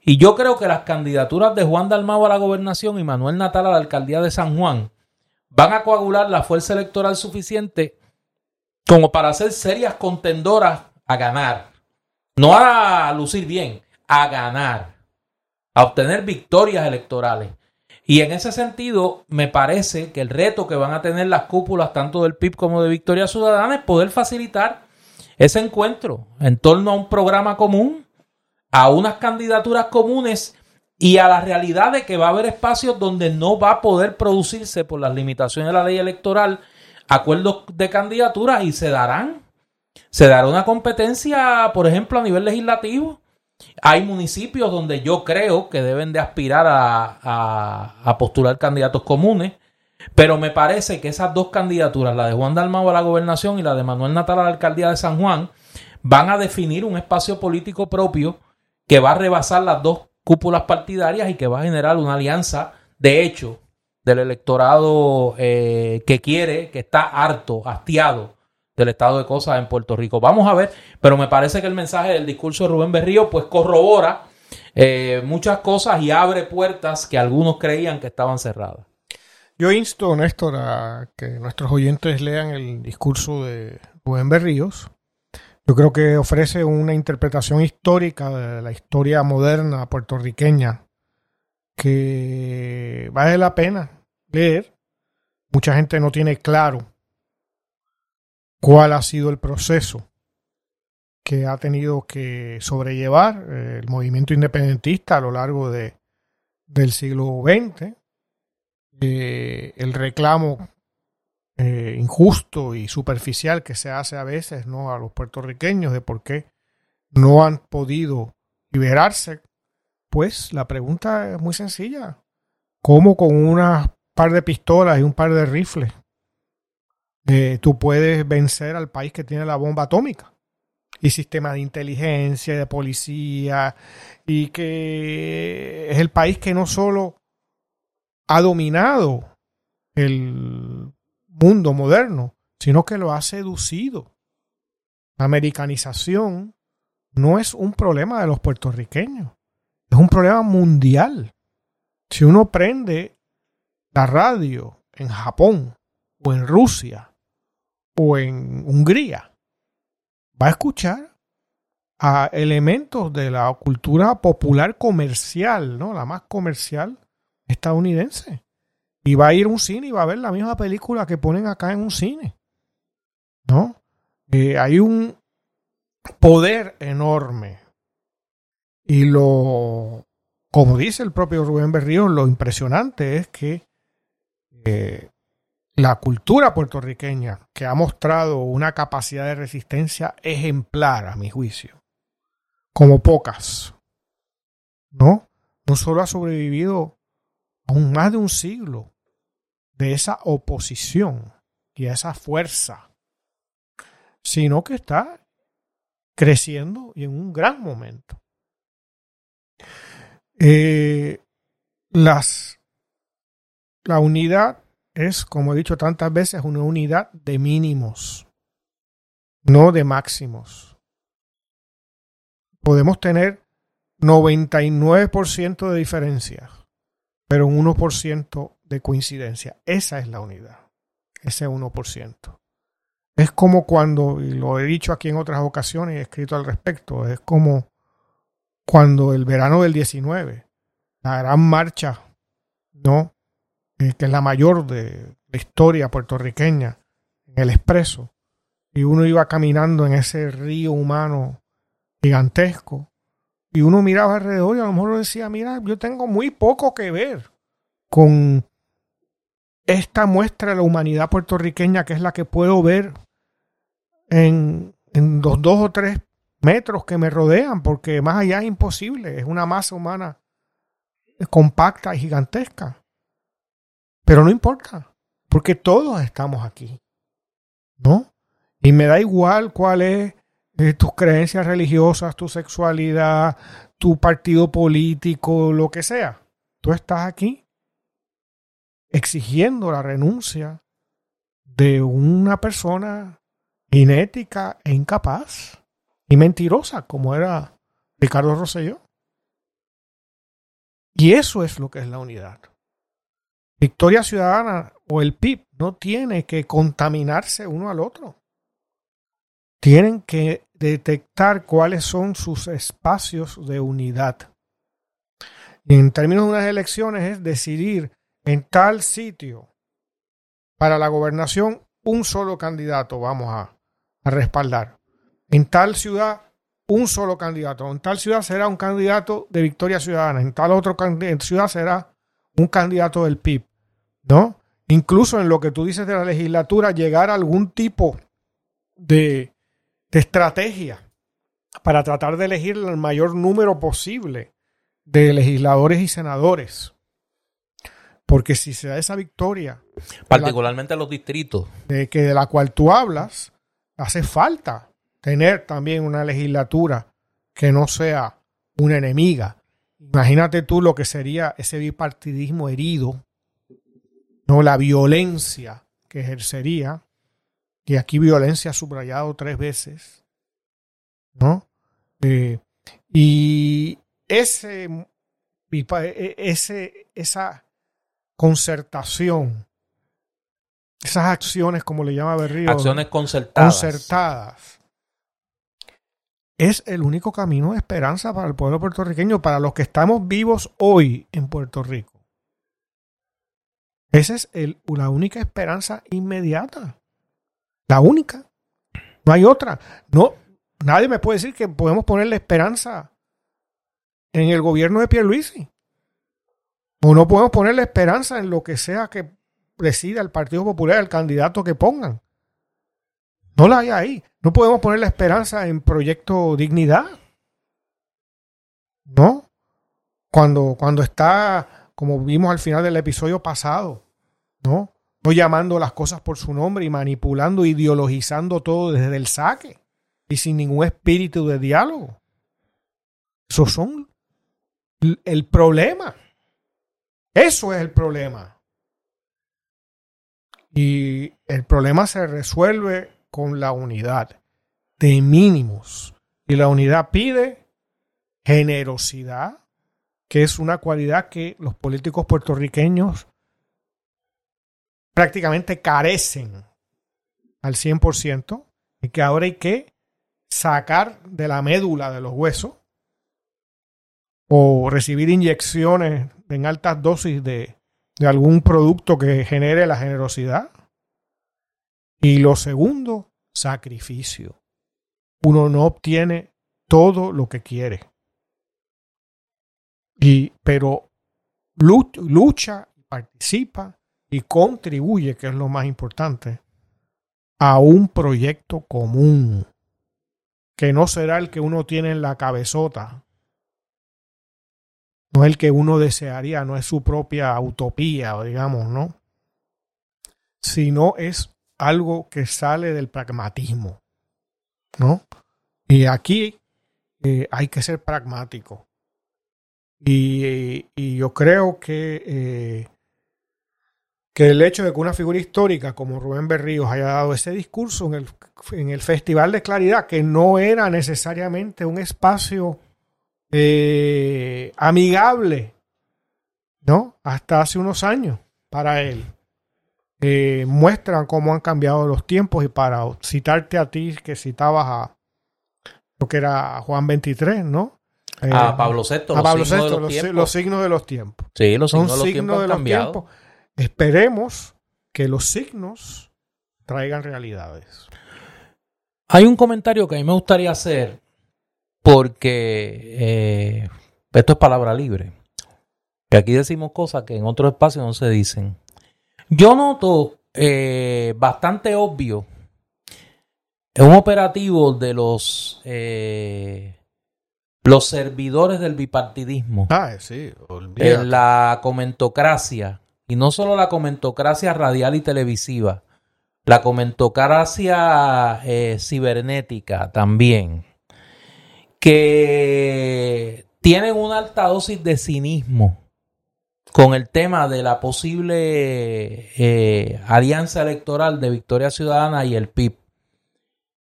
Y yo creo que las candidaturas de Juan Dalmau a la gobernación y Manuel Natal a la alcaldía de San Juan van a coagular la fuerza electoral suficiente como para ser serias contendoras a ganar. No a lucir bien, a ganar, a obtener victorias electorales. Y en ese sentido, me parece que el reto que van a tener las cúpulas, tanto del PIB como de Victoria Ciudadana, es poder facilitar ese encuentro en torno a un programa común, a unas candidaturas comunes y a la realidad de que va a haber espacios donde no va a poder producirse por las limitaciones de la ley electoral acuerdos de candidatura y se darán. Se dará una competencia, por ejemplo, a nivel legislativo. Hay municipios donde yo creo que deben de aspirar a, a, postular candidatos comunes, pero me parece que esas dos candidaturas, la de Juan Dalmau a la gobernación y la de Manuel Natal a la alcaldía de San Juan, van a definir un espacio político propio que va a rebasar las dos cúpulas partidarias y que va a generar una alianza, de hecho, del electorado eh, que quiere, que está harto, hastiado del estado de cosas en Puerto Rico. Vamos a ver, pero me parece que el mensaje del discurso de Rubén Berrío pues corrobora eh, muchas cosas y abre puertas que algunos creían que estaban cerradas. Yo insto, Néstor, a que nuestros oyentes lean el discurso de Rubén Berríos, yo creo que ofrece una interpretación histórica de la historia moderna puertorriqueña que vale la pena leer. Mucha gente no tiene claro cuál ha sido el proceso que ha tenido que sobrellevar eh, el movimiento independentista a lo largo de, del siglo XX, eh, el reclamo eh, injusto y superficial que se hace a veces ¿no? a los puertorriqueños de por qué no han podido liberarse, pues la pregunta es muy sencilla. ¿Cómo con una par de pistolas y un par de rifles eh, tú puedes vencer al país que tiene la bomba atómica? Y sistemas de inteligencia, de policía, y que es el país que no solo ha dominado el mundo moderno, sino que lo ha seducido. La americanización no es un problema de los puertorriqueños, es un problema mundial. Si uno prende la radio en Japón o en Rusia o en Hungría, va a escuchar a elementos de la cultura popular comercial, ¿no? La más comercial estadounidense. Y va a ir a un cine y va a ver la misma película que ponen acá en un cine. ¿No? Eh, hay un poder enorme. Y lo, como dice el propio Rubén Berrío, lo impresionante es que eh, la cultura puertorriqueña, que ha mostrado una capacidad de resistencia ejemplar, a mi juicio, como pocas, ¿no? No solo ha sobrevivido aún más de un siglo de esa oposición y esa fuerza, sino que está creciendo y en un gran momento. Eh, las, la unidad es, como he dicho tantas veces, una unidad de mínimos, no de máximos. Podemos tener 99% de diferencias, pero un 1% de coincidencia. Esa es la unidad, ese 1%. Es como cuando, y lo he dicho aquí en otras ocasiones y he escrito al respecto, es como cuando el verano del 19, la gran marcha, ¿no? Eh, que es la mayor de la historia puertorriqueña, en el expreso, y uno iba caminando en ese río humano gigantesco, y uno miraba alrededor y a lo mejor decía, mira, yo tengo muy poco que ver con esta muestra de la humanidad puertorriqueña que es la que puedo ver en, los dos o tres metros que me rodean, porque más allá es imposible, es una masa humana compacta y gigantesca. Pero no importa, porque todos estamos aquí, ¿no? Y me da igual cuál es eh, tus creencias religiosas, tu sexualidad, tu partido político, lo que sea. Tú estás aquí exigiendo la renuncia de una persona inética e incapaz y mentirosa como era Ricardo Rosselló. Y eso es lo que es la unidad. Victoria Ciudadana o el PIB no tiene que contaminarse uno al otro. Tienen que detectar cuáles son sus espacios de unidad. Y en términos de unas elecciones es decidir en tal sitio para la gobernación un solo candidato vamos a, respaldar. En tal ciudad un solo candidato. En tal ciudad será un candidato de Victoria Ciudadana. En tal otra ciudad será un candidato del PIB. ¿no? Incluso en lo que tú dices de la legislatura, llegar a algún tipo de estrategia para tratar de elegir el mayor número posible de legisladores y senadores. Porque si se da esa victoria, particularmente en los distritos, de que de la cual tú hablas, hace falta tener también una legislatura que no sea una enemiga. Imagínate tú lo que sería ese bipartidismo herido no la violencia que ejercería, que aquí violencia subrayado tres veces, ¿no? Eh, y ese, e, ese, esa concertación, esas acciones, como le llama Berrío, acciones concertadas. concertadas, es el único camino de esperanza para el pueblo puertorriqueño, para los que estamos vivos hoy en Puerto Rico Esa es el, la única esperanza inmediata. La única. No hay otra. No, nadie me puede decir que podemos ponerle esperanza en el gobierno de Pierluisi. O no podemos ponerle esperanza en lo que sea que presida el Partido Popular, el candidato que pongan. No la hay ahí. No podemos poner la esperanza en Proyecto Dignidad. ¿No? Cuando, cuando está, como vimos al final del episodio pasado, ¿no? No llamando las cosas por su nombre y manipulando, ideologizando todo desde el saque y sin ningún espíritu de diálogo. Esos son el problema. Eso es el problema. Y el problema se resuelve con la unidad de mínimos. Y la unidad pide generosidad, que es una cualidad que los políticos puertorriqueños prácticamente carecen al 100% y que ahora hay que sacar de la médula de los huesos o recibir inyecciones en altas dosis de, de algún producto que genere la generosidad. Y lo segundo, sacrificio. Uno no obtiene todo lo que quiere. Y, pero lucha, participa y contribuye, que es lo más importante, a un proyecto común, que no será el que uno tiene en la cabezota, no es el que uno desearía, no es su propia utopía, digamos, ¿no? Sino es algo que sale del pragmatismo, ¿no? Y aquí eh, hay que ser pragmático. Y, yo creo que, eh, que el hecho de que una figura histórica como Rubén Berríos haya dado ese discurso en el, en el Festival de Claridad, que no era necesariamente un espacio eh, amigable, ¿no? Hasta hace unos años para él. Eh, muestran cómo han cambiado los tiempos y para citarte a ti que citabas a lo que era Juan 23, ¿no? Eh, a Pablo VI. A Pablo VI, los, signos de los tiempos. Sí, los signos, de los tiempos han cambiado. Esperemos que los signos traigan realidades. Hay un comentario que a mí me gustaría hacer porque eh, esto es palabra libre. Que aquí decimos cosas que en otros espacios no se dicen. Yo noto eh, bastante obvio un operativo de los eh, los servidores del bipartidismo ah, sí, en la comentocracia y no solo la comentocracia radial y televisiva la comentocracia cibernética también que tienen una alta dosis de cinismo con el tema de la posible eh, alianza electoral de Victoria Ciudadana y el PIB.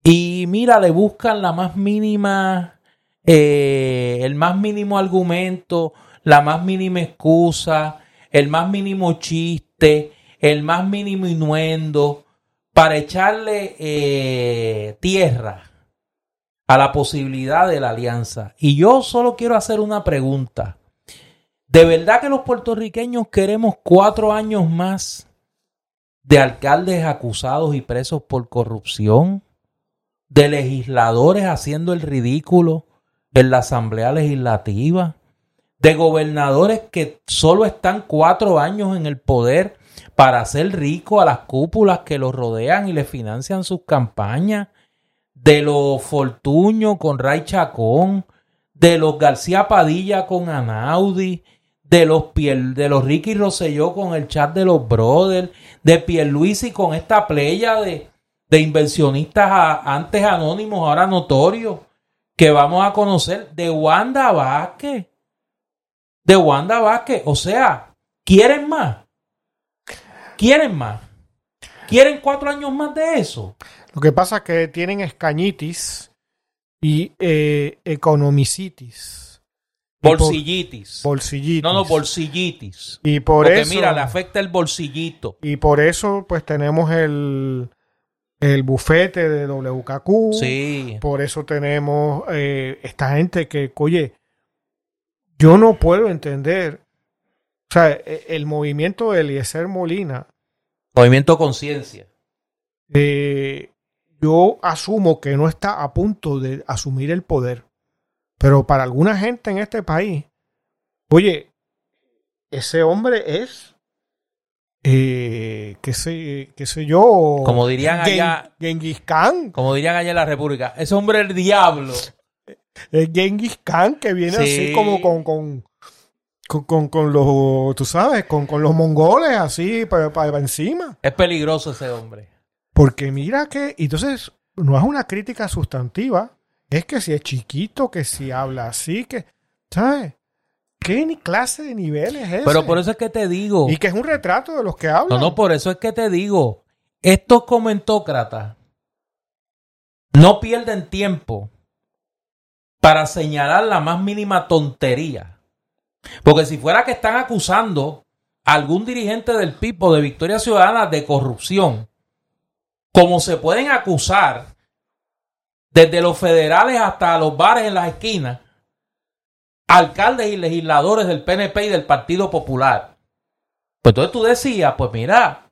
Y mira, le buscan la más mínima, eh, el más mínimo argumento, la más mínima excusa, el más mínimo chiste, el más mínimo inuendo para echarle eh, tierra a la posibilidad de la alianza. Y yo solo quiero hacer una pregunta. ¿De verdad que los puertorriqueños queremos cuatro años más de alcaldes acusados y presos por corrupción? ¿De legisladores haciendo el ridículo en la Asamblea Legislativa? ¿De gobernadores que solo están cuatro años en el poder para hacer rico a las cúpulas que los rodean y le financian sus campañas? De los Fortuño con Ray Chacón, de los García Padilla con Anaudi, de los Piel, de los Ricky Rosselló con el chat de los Brothers, de Pierluisi con esta playa de, de inversionistas antes anónimos, ahora notorios, que vamos a conocer, de Wanda Vázquez. De Wanda Vázquez. O sea, ¿quieren más? ¿Quieren más? ¿Quieren cuatro años más de eso? Lo que pasa es que tienen escañitis y eh, economicitis. Bolsillitis. bolsillitis. No, no, bolsillitis. Y por Porque eso. mira, le afecta el bolsillito. Y por eso, pues tenemos el, el bufete de WKQ. Sí. Por eso tenemos eh, esta gente que, oye, yo no puedo entender O sea, e- el movimiento de Eliezer Molina, Movimiento Conciencia. eh, yo asumo que no está a punto de asumir el poder. Pero para alguna gente en este país, oye, ese hombre es, eh, qué sé, qué sé yo, Como dirían Gen- allá- Genghis Khan, Como dirían allá en la República, ese hombre es el diablo. es Genghis Khan que viene Sí. así como con, con, con, con- con los, tú sabes, con, con los mongoles así para, para encima. Es peligroso ese hombre. Porque mira que, entonces, no es una crítica sustantiva, es que si es chiquito, que si habla así, que, ¿sabes? ¿Qué ni clase de nivel es ese? Pero por eso es que te digo. Y que es un retrato de los que hablan. No, no, por eso es que te digo. Estos comentócratas no pierden tiempo para señalar la más mínima tontería. Porque si fuera que están acusando a algún dirigente del PIB o de Victoria Ciudadana de corrupción, como se pueden acusar desde los federales hasta los bares en las esquinas, alcaldes y legisladores del PNP y del Partido Popular. Pues entonces tú decías, pues mira,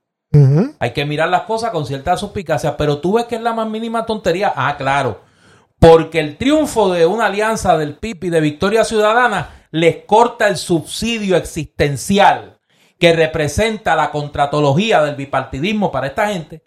hay que mirar las cosas con cierta suspicacia, pero tú ves que es la más mínima tontería. Ah, claro. Porque el triunfo de una alianza del PIB y de Victoria Ciudadana les corta el subsidio existencial que representa la contratología del bipartidismo para esta gente.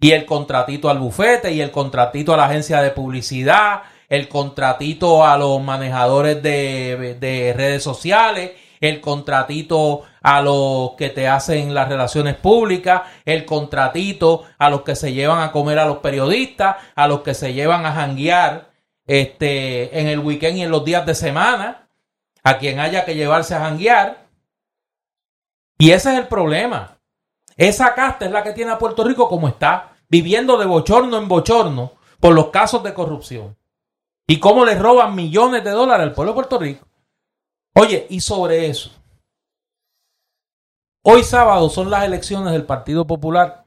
Y el contratito al bufete y el contratito a la agencia de publicidad, el contratito a los manejadores de, de redes sociales, el contratito a los que te hacen las relaciones públicas, el contratito a los que se llevan a comer a los periodistas, a los que se llevan a janguear este, en el weekend y en los días de semana, a quien haya que llevarse a janguear. Y ese es el problema. Esa casta es la que tiene a Puerto Rico como está, viviendo de bochorno en bochorno por los casos de corrupción. Y cómo le roban millones de dólares al pueblo de Puerto Rico. Oye, y sobre eso. Hoy sábado son las elecciones del Partido Popular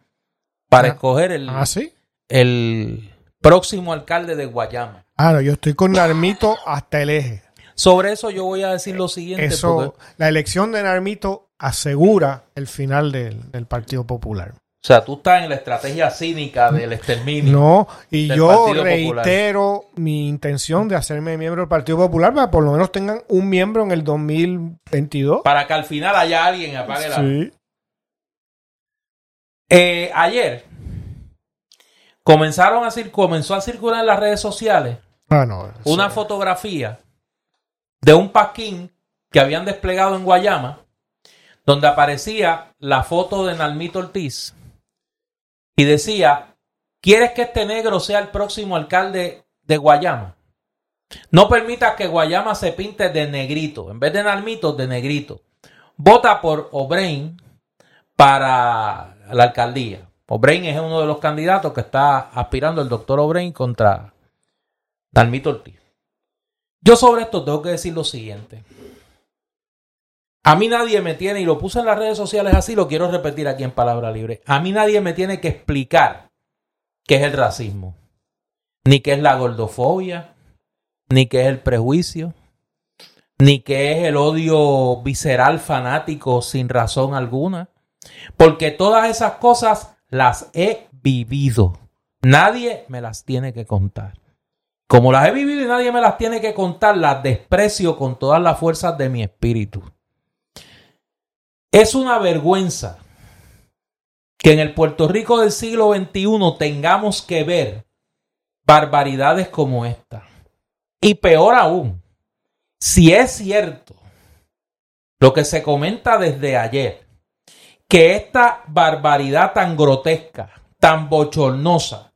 para Ah. escoger el, Ah, sí. el próximo alcalde de Guayama. Ah, no, yo estoy con Narmito hasta el eje. Sobre eso yo voy a decir lo siguiente. Eso, porque- la elección de Narmito asegura el final del, del Partido Popular. O sea, tú estás en la estrategia cínica del exterminio. No, y yo Partido reitero mi intención de hacerme miembro del Partido Popular para que por lo menos tengan un miembro en el 2022. Para que al final haya alguien apague la Sí. Eh, ayer comenzaron a comenzó a circular en las redes sociales Ah, no. una sí. fotografía de un pasquín que habían desplegado en Guayama, donde aparecía la foto de Nalmito Ortiz y decía, ¿quieres que este negro sea el próximo alcalde de Guayama? No permitas que Guayama se pinte de negrito, en vez de Nalmito, de negrito. Vota por O'Brien para la alcaldía. O'Brien es uno de los candidatos que está aspirando el doctor O'Brien contra Nalmito Ortiz. Yo sobre esto tengo que decir lo siguiente. A mí nadie me tiene, y lo puse en las redes sociales así, lo quiero repetir aquí en Palabra Libre. A mí nadie me tiene que explicar qué es el racismo, ni qué es la gordofobia, ni qué es el prejuicio, ni qué es el odio visceral fanático sin razón alguna. Porque todas esas cosas las he vivido. Nadie me las tiene que contar. Como las he vivido y nadie me las tiene que contar, las desprecio con todas las fuerzas de mi espíritu. Es una vergüenza que en el Puerto Rico del siglo XXI tengamos que ver barbaridades como esta. Y peor aún, si es cierto lo que se comenta desde ayer, que esta barbaridad tan grotesca, tan bochornosa,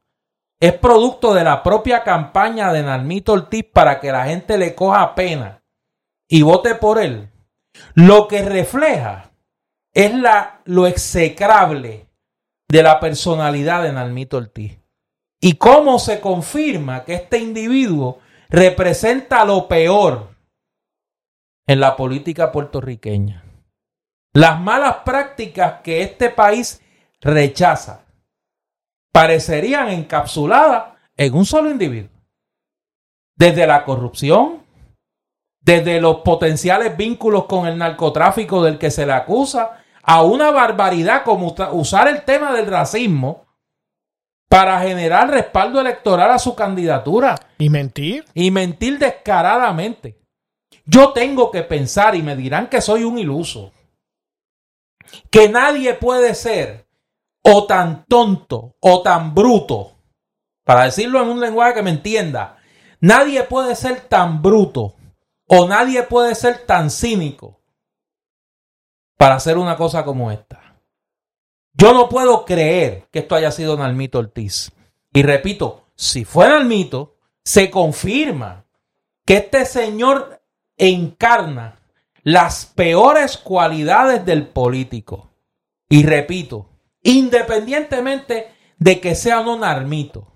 es producto de la propia campaña de Narmito Ortiz para que la gente le coja pena y vote por él, lo que refleja es la, lo execrable de la personalidad de Narmito Ortiz. Y cómo se confirma que este individuo representa lo peor en la política puertorriqueña. Las malas prácticas que este país rechaza parecerían encapsuladas en un solo individuo. Desde la corrupción, desde los potenciales vínculos con el narcotráfico del que se le acusa, a una barbaridad como usar el tema del racismo para generar respaldo electoral a su candidatura. Y mentir. Y mentir descaradamente. Yo tengo que pensar, y me dirán que soy un iluso, que nadie puede ser o tan tonto o tan bruto, para decirlo en un lenguaje que me entienda, nadie puede ser tan bruto o nadie puede ser tan cínico para hacer una cosa como esta. Yo no puedo creer que esto haya sido Nalmito Ortiz. Y repito, si fue Nalmito, se confirma que este señor encarna las peores cualidades del político. Y repito, independientemente de que sea un Nalmito,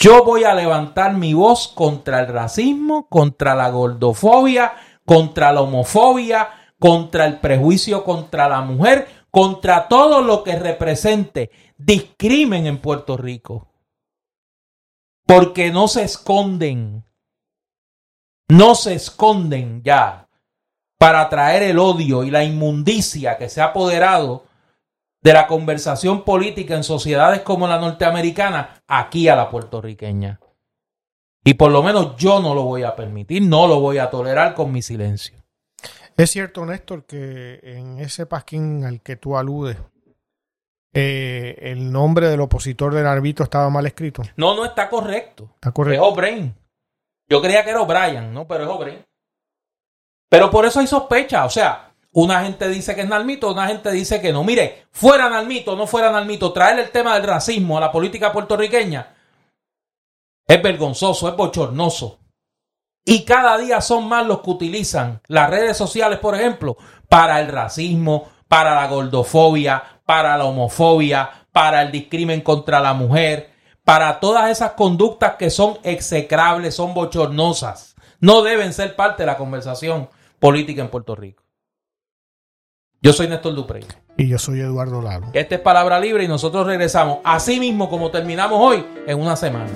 yo voy a levantar mi voz contra el racismo, contra la gordofobia, contra la homofobia, contra el prejuicio contra la mujer, contra todo lo que represente discrimen en Puerto Rico. Porque no se esconden, no se esconden ya para traer el odio y la inmundicia que se ha apoderado de la conversación política en sociedades como la norteamericana aquí a la puertorriqueña. Y por lo menos yo no lo voy a permitir, no lo voy a tolerar con mi silencio. Es cierto, Néstor, que en ese pasquín al que tú aludes, eh, el nombre del opositor del árbitro estaba mal escrito. No, no está correcto. Está correcto. Es O'Brien. Yo creía que era O'Brien, ¿no? Pero es O'Brien. Pero por eso hay sospecha. O sea, una gente dice que es Nalmito, una gente dice que no. Mire, fuera Nalmito, no fuera Nalmito, traer el tema del racismo a la política puertorriqueña es vergonzoso, es bochornoso. Y cada día son más los que utilizan las redes sociales, por ejemplo, para el racismo, para la gordofobia, para la homofobia, para el discrimen contra la mujer, para todas esas conductas que son execrables, son bochornosas. No deben ser parte de la conversación política en Puerto Rico. Yo soy Néstor Duprey. Y yo soy Eduardo Lalo. Esta es Palabra Libre y nosotros regresamos así mismo como terminamos hoy en una semana.